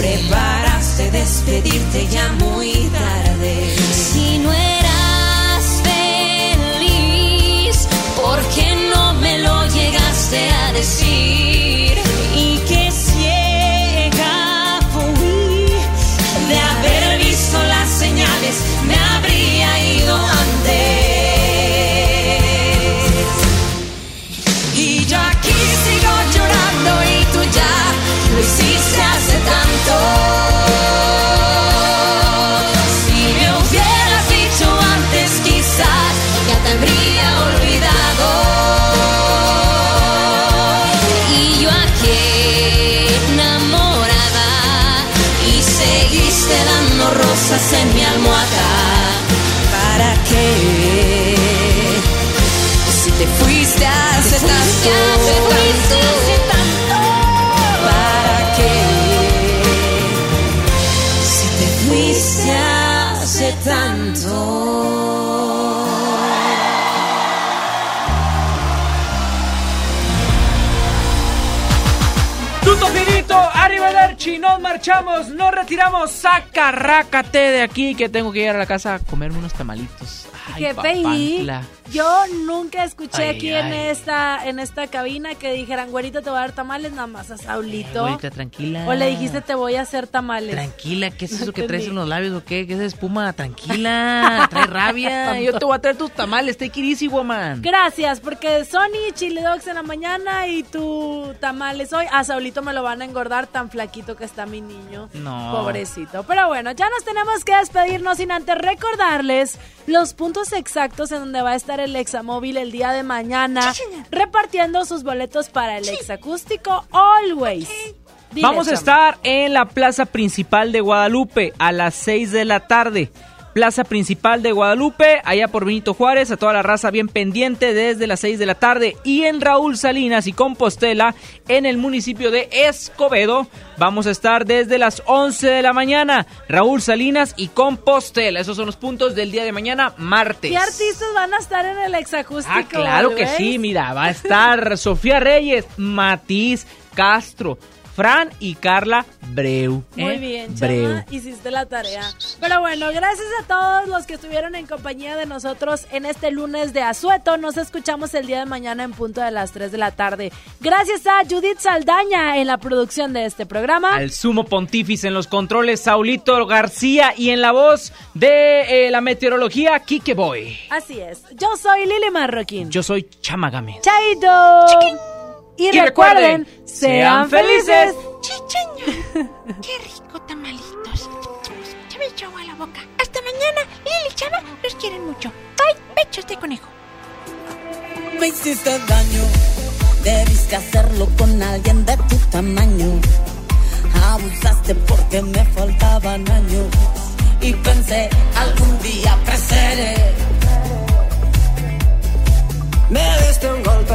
Preparaste despedirte ya muy
marchamos, nos retiramos, saca, rácate de aquí que tengo que ir a la casa a comerme unos tamalitos. Ay, papantla.
feliz. Yo nunca escuché
Ay,
aquí en esta en esta cabina que dijeran, güerita, te voy a dar tamales nada más a Saulito.
Güerita, tranquila.
o le dijiste, te voy a hacer tamales.
Tranquila, ¿qué es eso
No
que traes en los labios o qué? ¿Qué es espuma? Tranquila, trae rabia. Yo te voy a traer tus tamales, take it easy, woman.
Gracias, porque Sony Chili Dogs en la mañana y tu tamales hoy. A Saulito me lo van a engordar tan flaquito que está mi niño.
No.
Pobrecito. Pero bueno, ya nos tenemos que despedirnos sin antes recordarles los puntos exactos en donde va a estar el Examóvil el día de mañana repartiendo sus boletos para el Exacústico Always. Dile,
Vamos a estar en la plaza principal de Guadalupe a las 6 de la tarde. Plaza principal de Guadalupe, allá por Benito Juárez, a toda la raza bien pendiente desde las 6 de la tarde. Y en Raúl Salinas y Compostela, en el municipio de Escobedo, vamos a estar desde las 11 de la mañana. Raúl Salinas y Compostela, esos son los puntos del día de mañana, martes.
¿Qué artistas van a estar en el Exacústico?
Ah, claro que sí, mira, va a estar Sofía Reyes, Matiz, Castro, Fran y Carla Breu.
Muy
¿eh?
bien,
Breu.
Chama, hiciste la tarea. Pero bueno, gracias a todos los que estuvieron en compañía de nosotros en este lunes de Asueto. Nos escuchamos el día de mañana en punto de las 3 de la tarde. Gracias a Judith Saldaña en la producción de este programa.
Al sumo pontífice en los controles, Saulito García y en la voz de eh, la meteorología, Kike Boy.
Así es. Yo soy Lili Marroquín.
Yo soy Chamagame.
Chaito. Y,
Y recuerden,
recuerden,
sean felices.
Chicheño. Qué rico tamalitos. Se me echó agua a la boca. Hasta mañana. Lili y Chama los quieren mucho. Bye, pechos de conejo.
Me hiciste daño, debiste hacerlo con alguien de tu tamaño. Abusaste porque me faltaban años y pensé algún día creceré. Me diste un golpe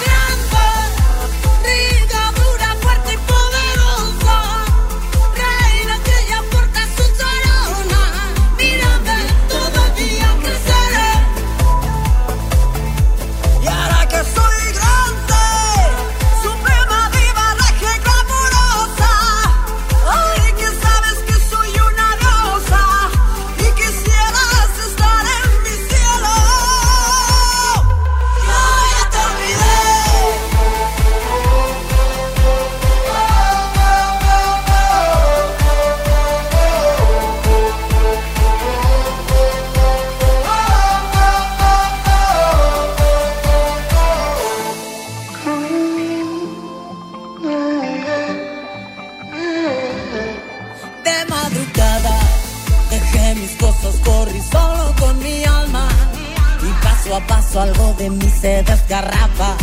de mí se desgarraba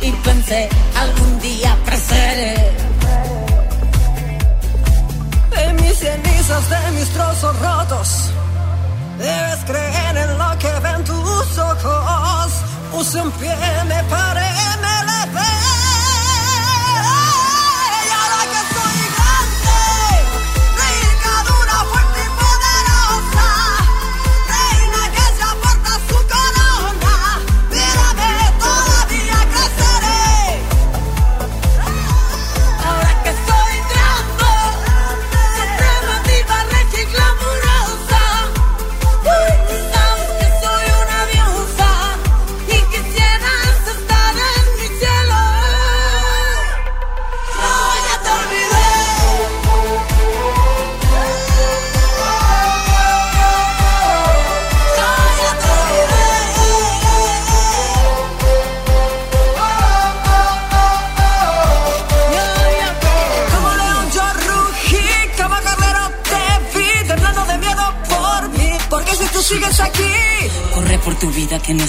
y pensé algún día creceré. De mis cenizas, de mis trozos rotos, debes creer en lo que ven tus ojos. Puse un pie, me paré, me elevé.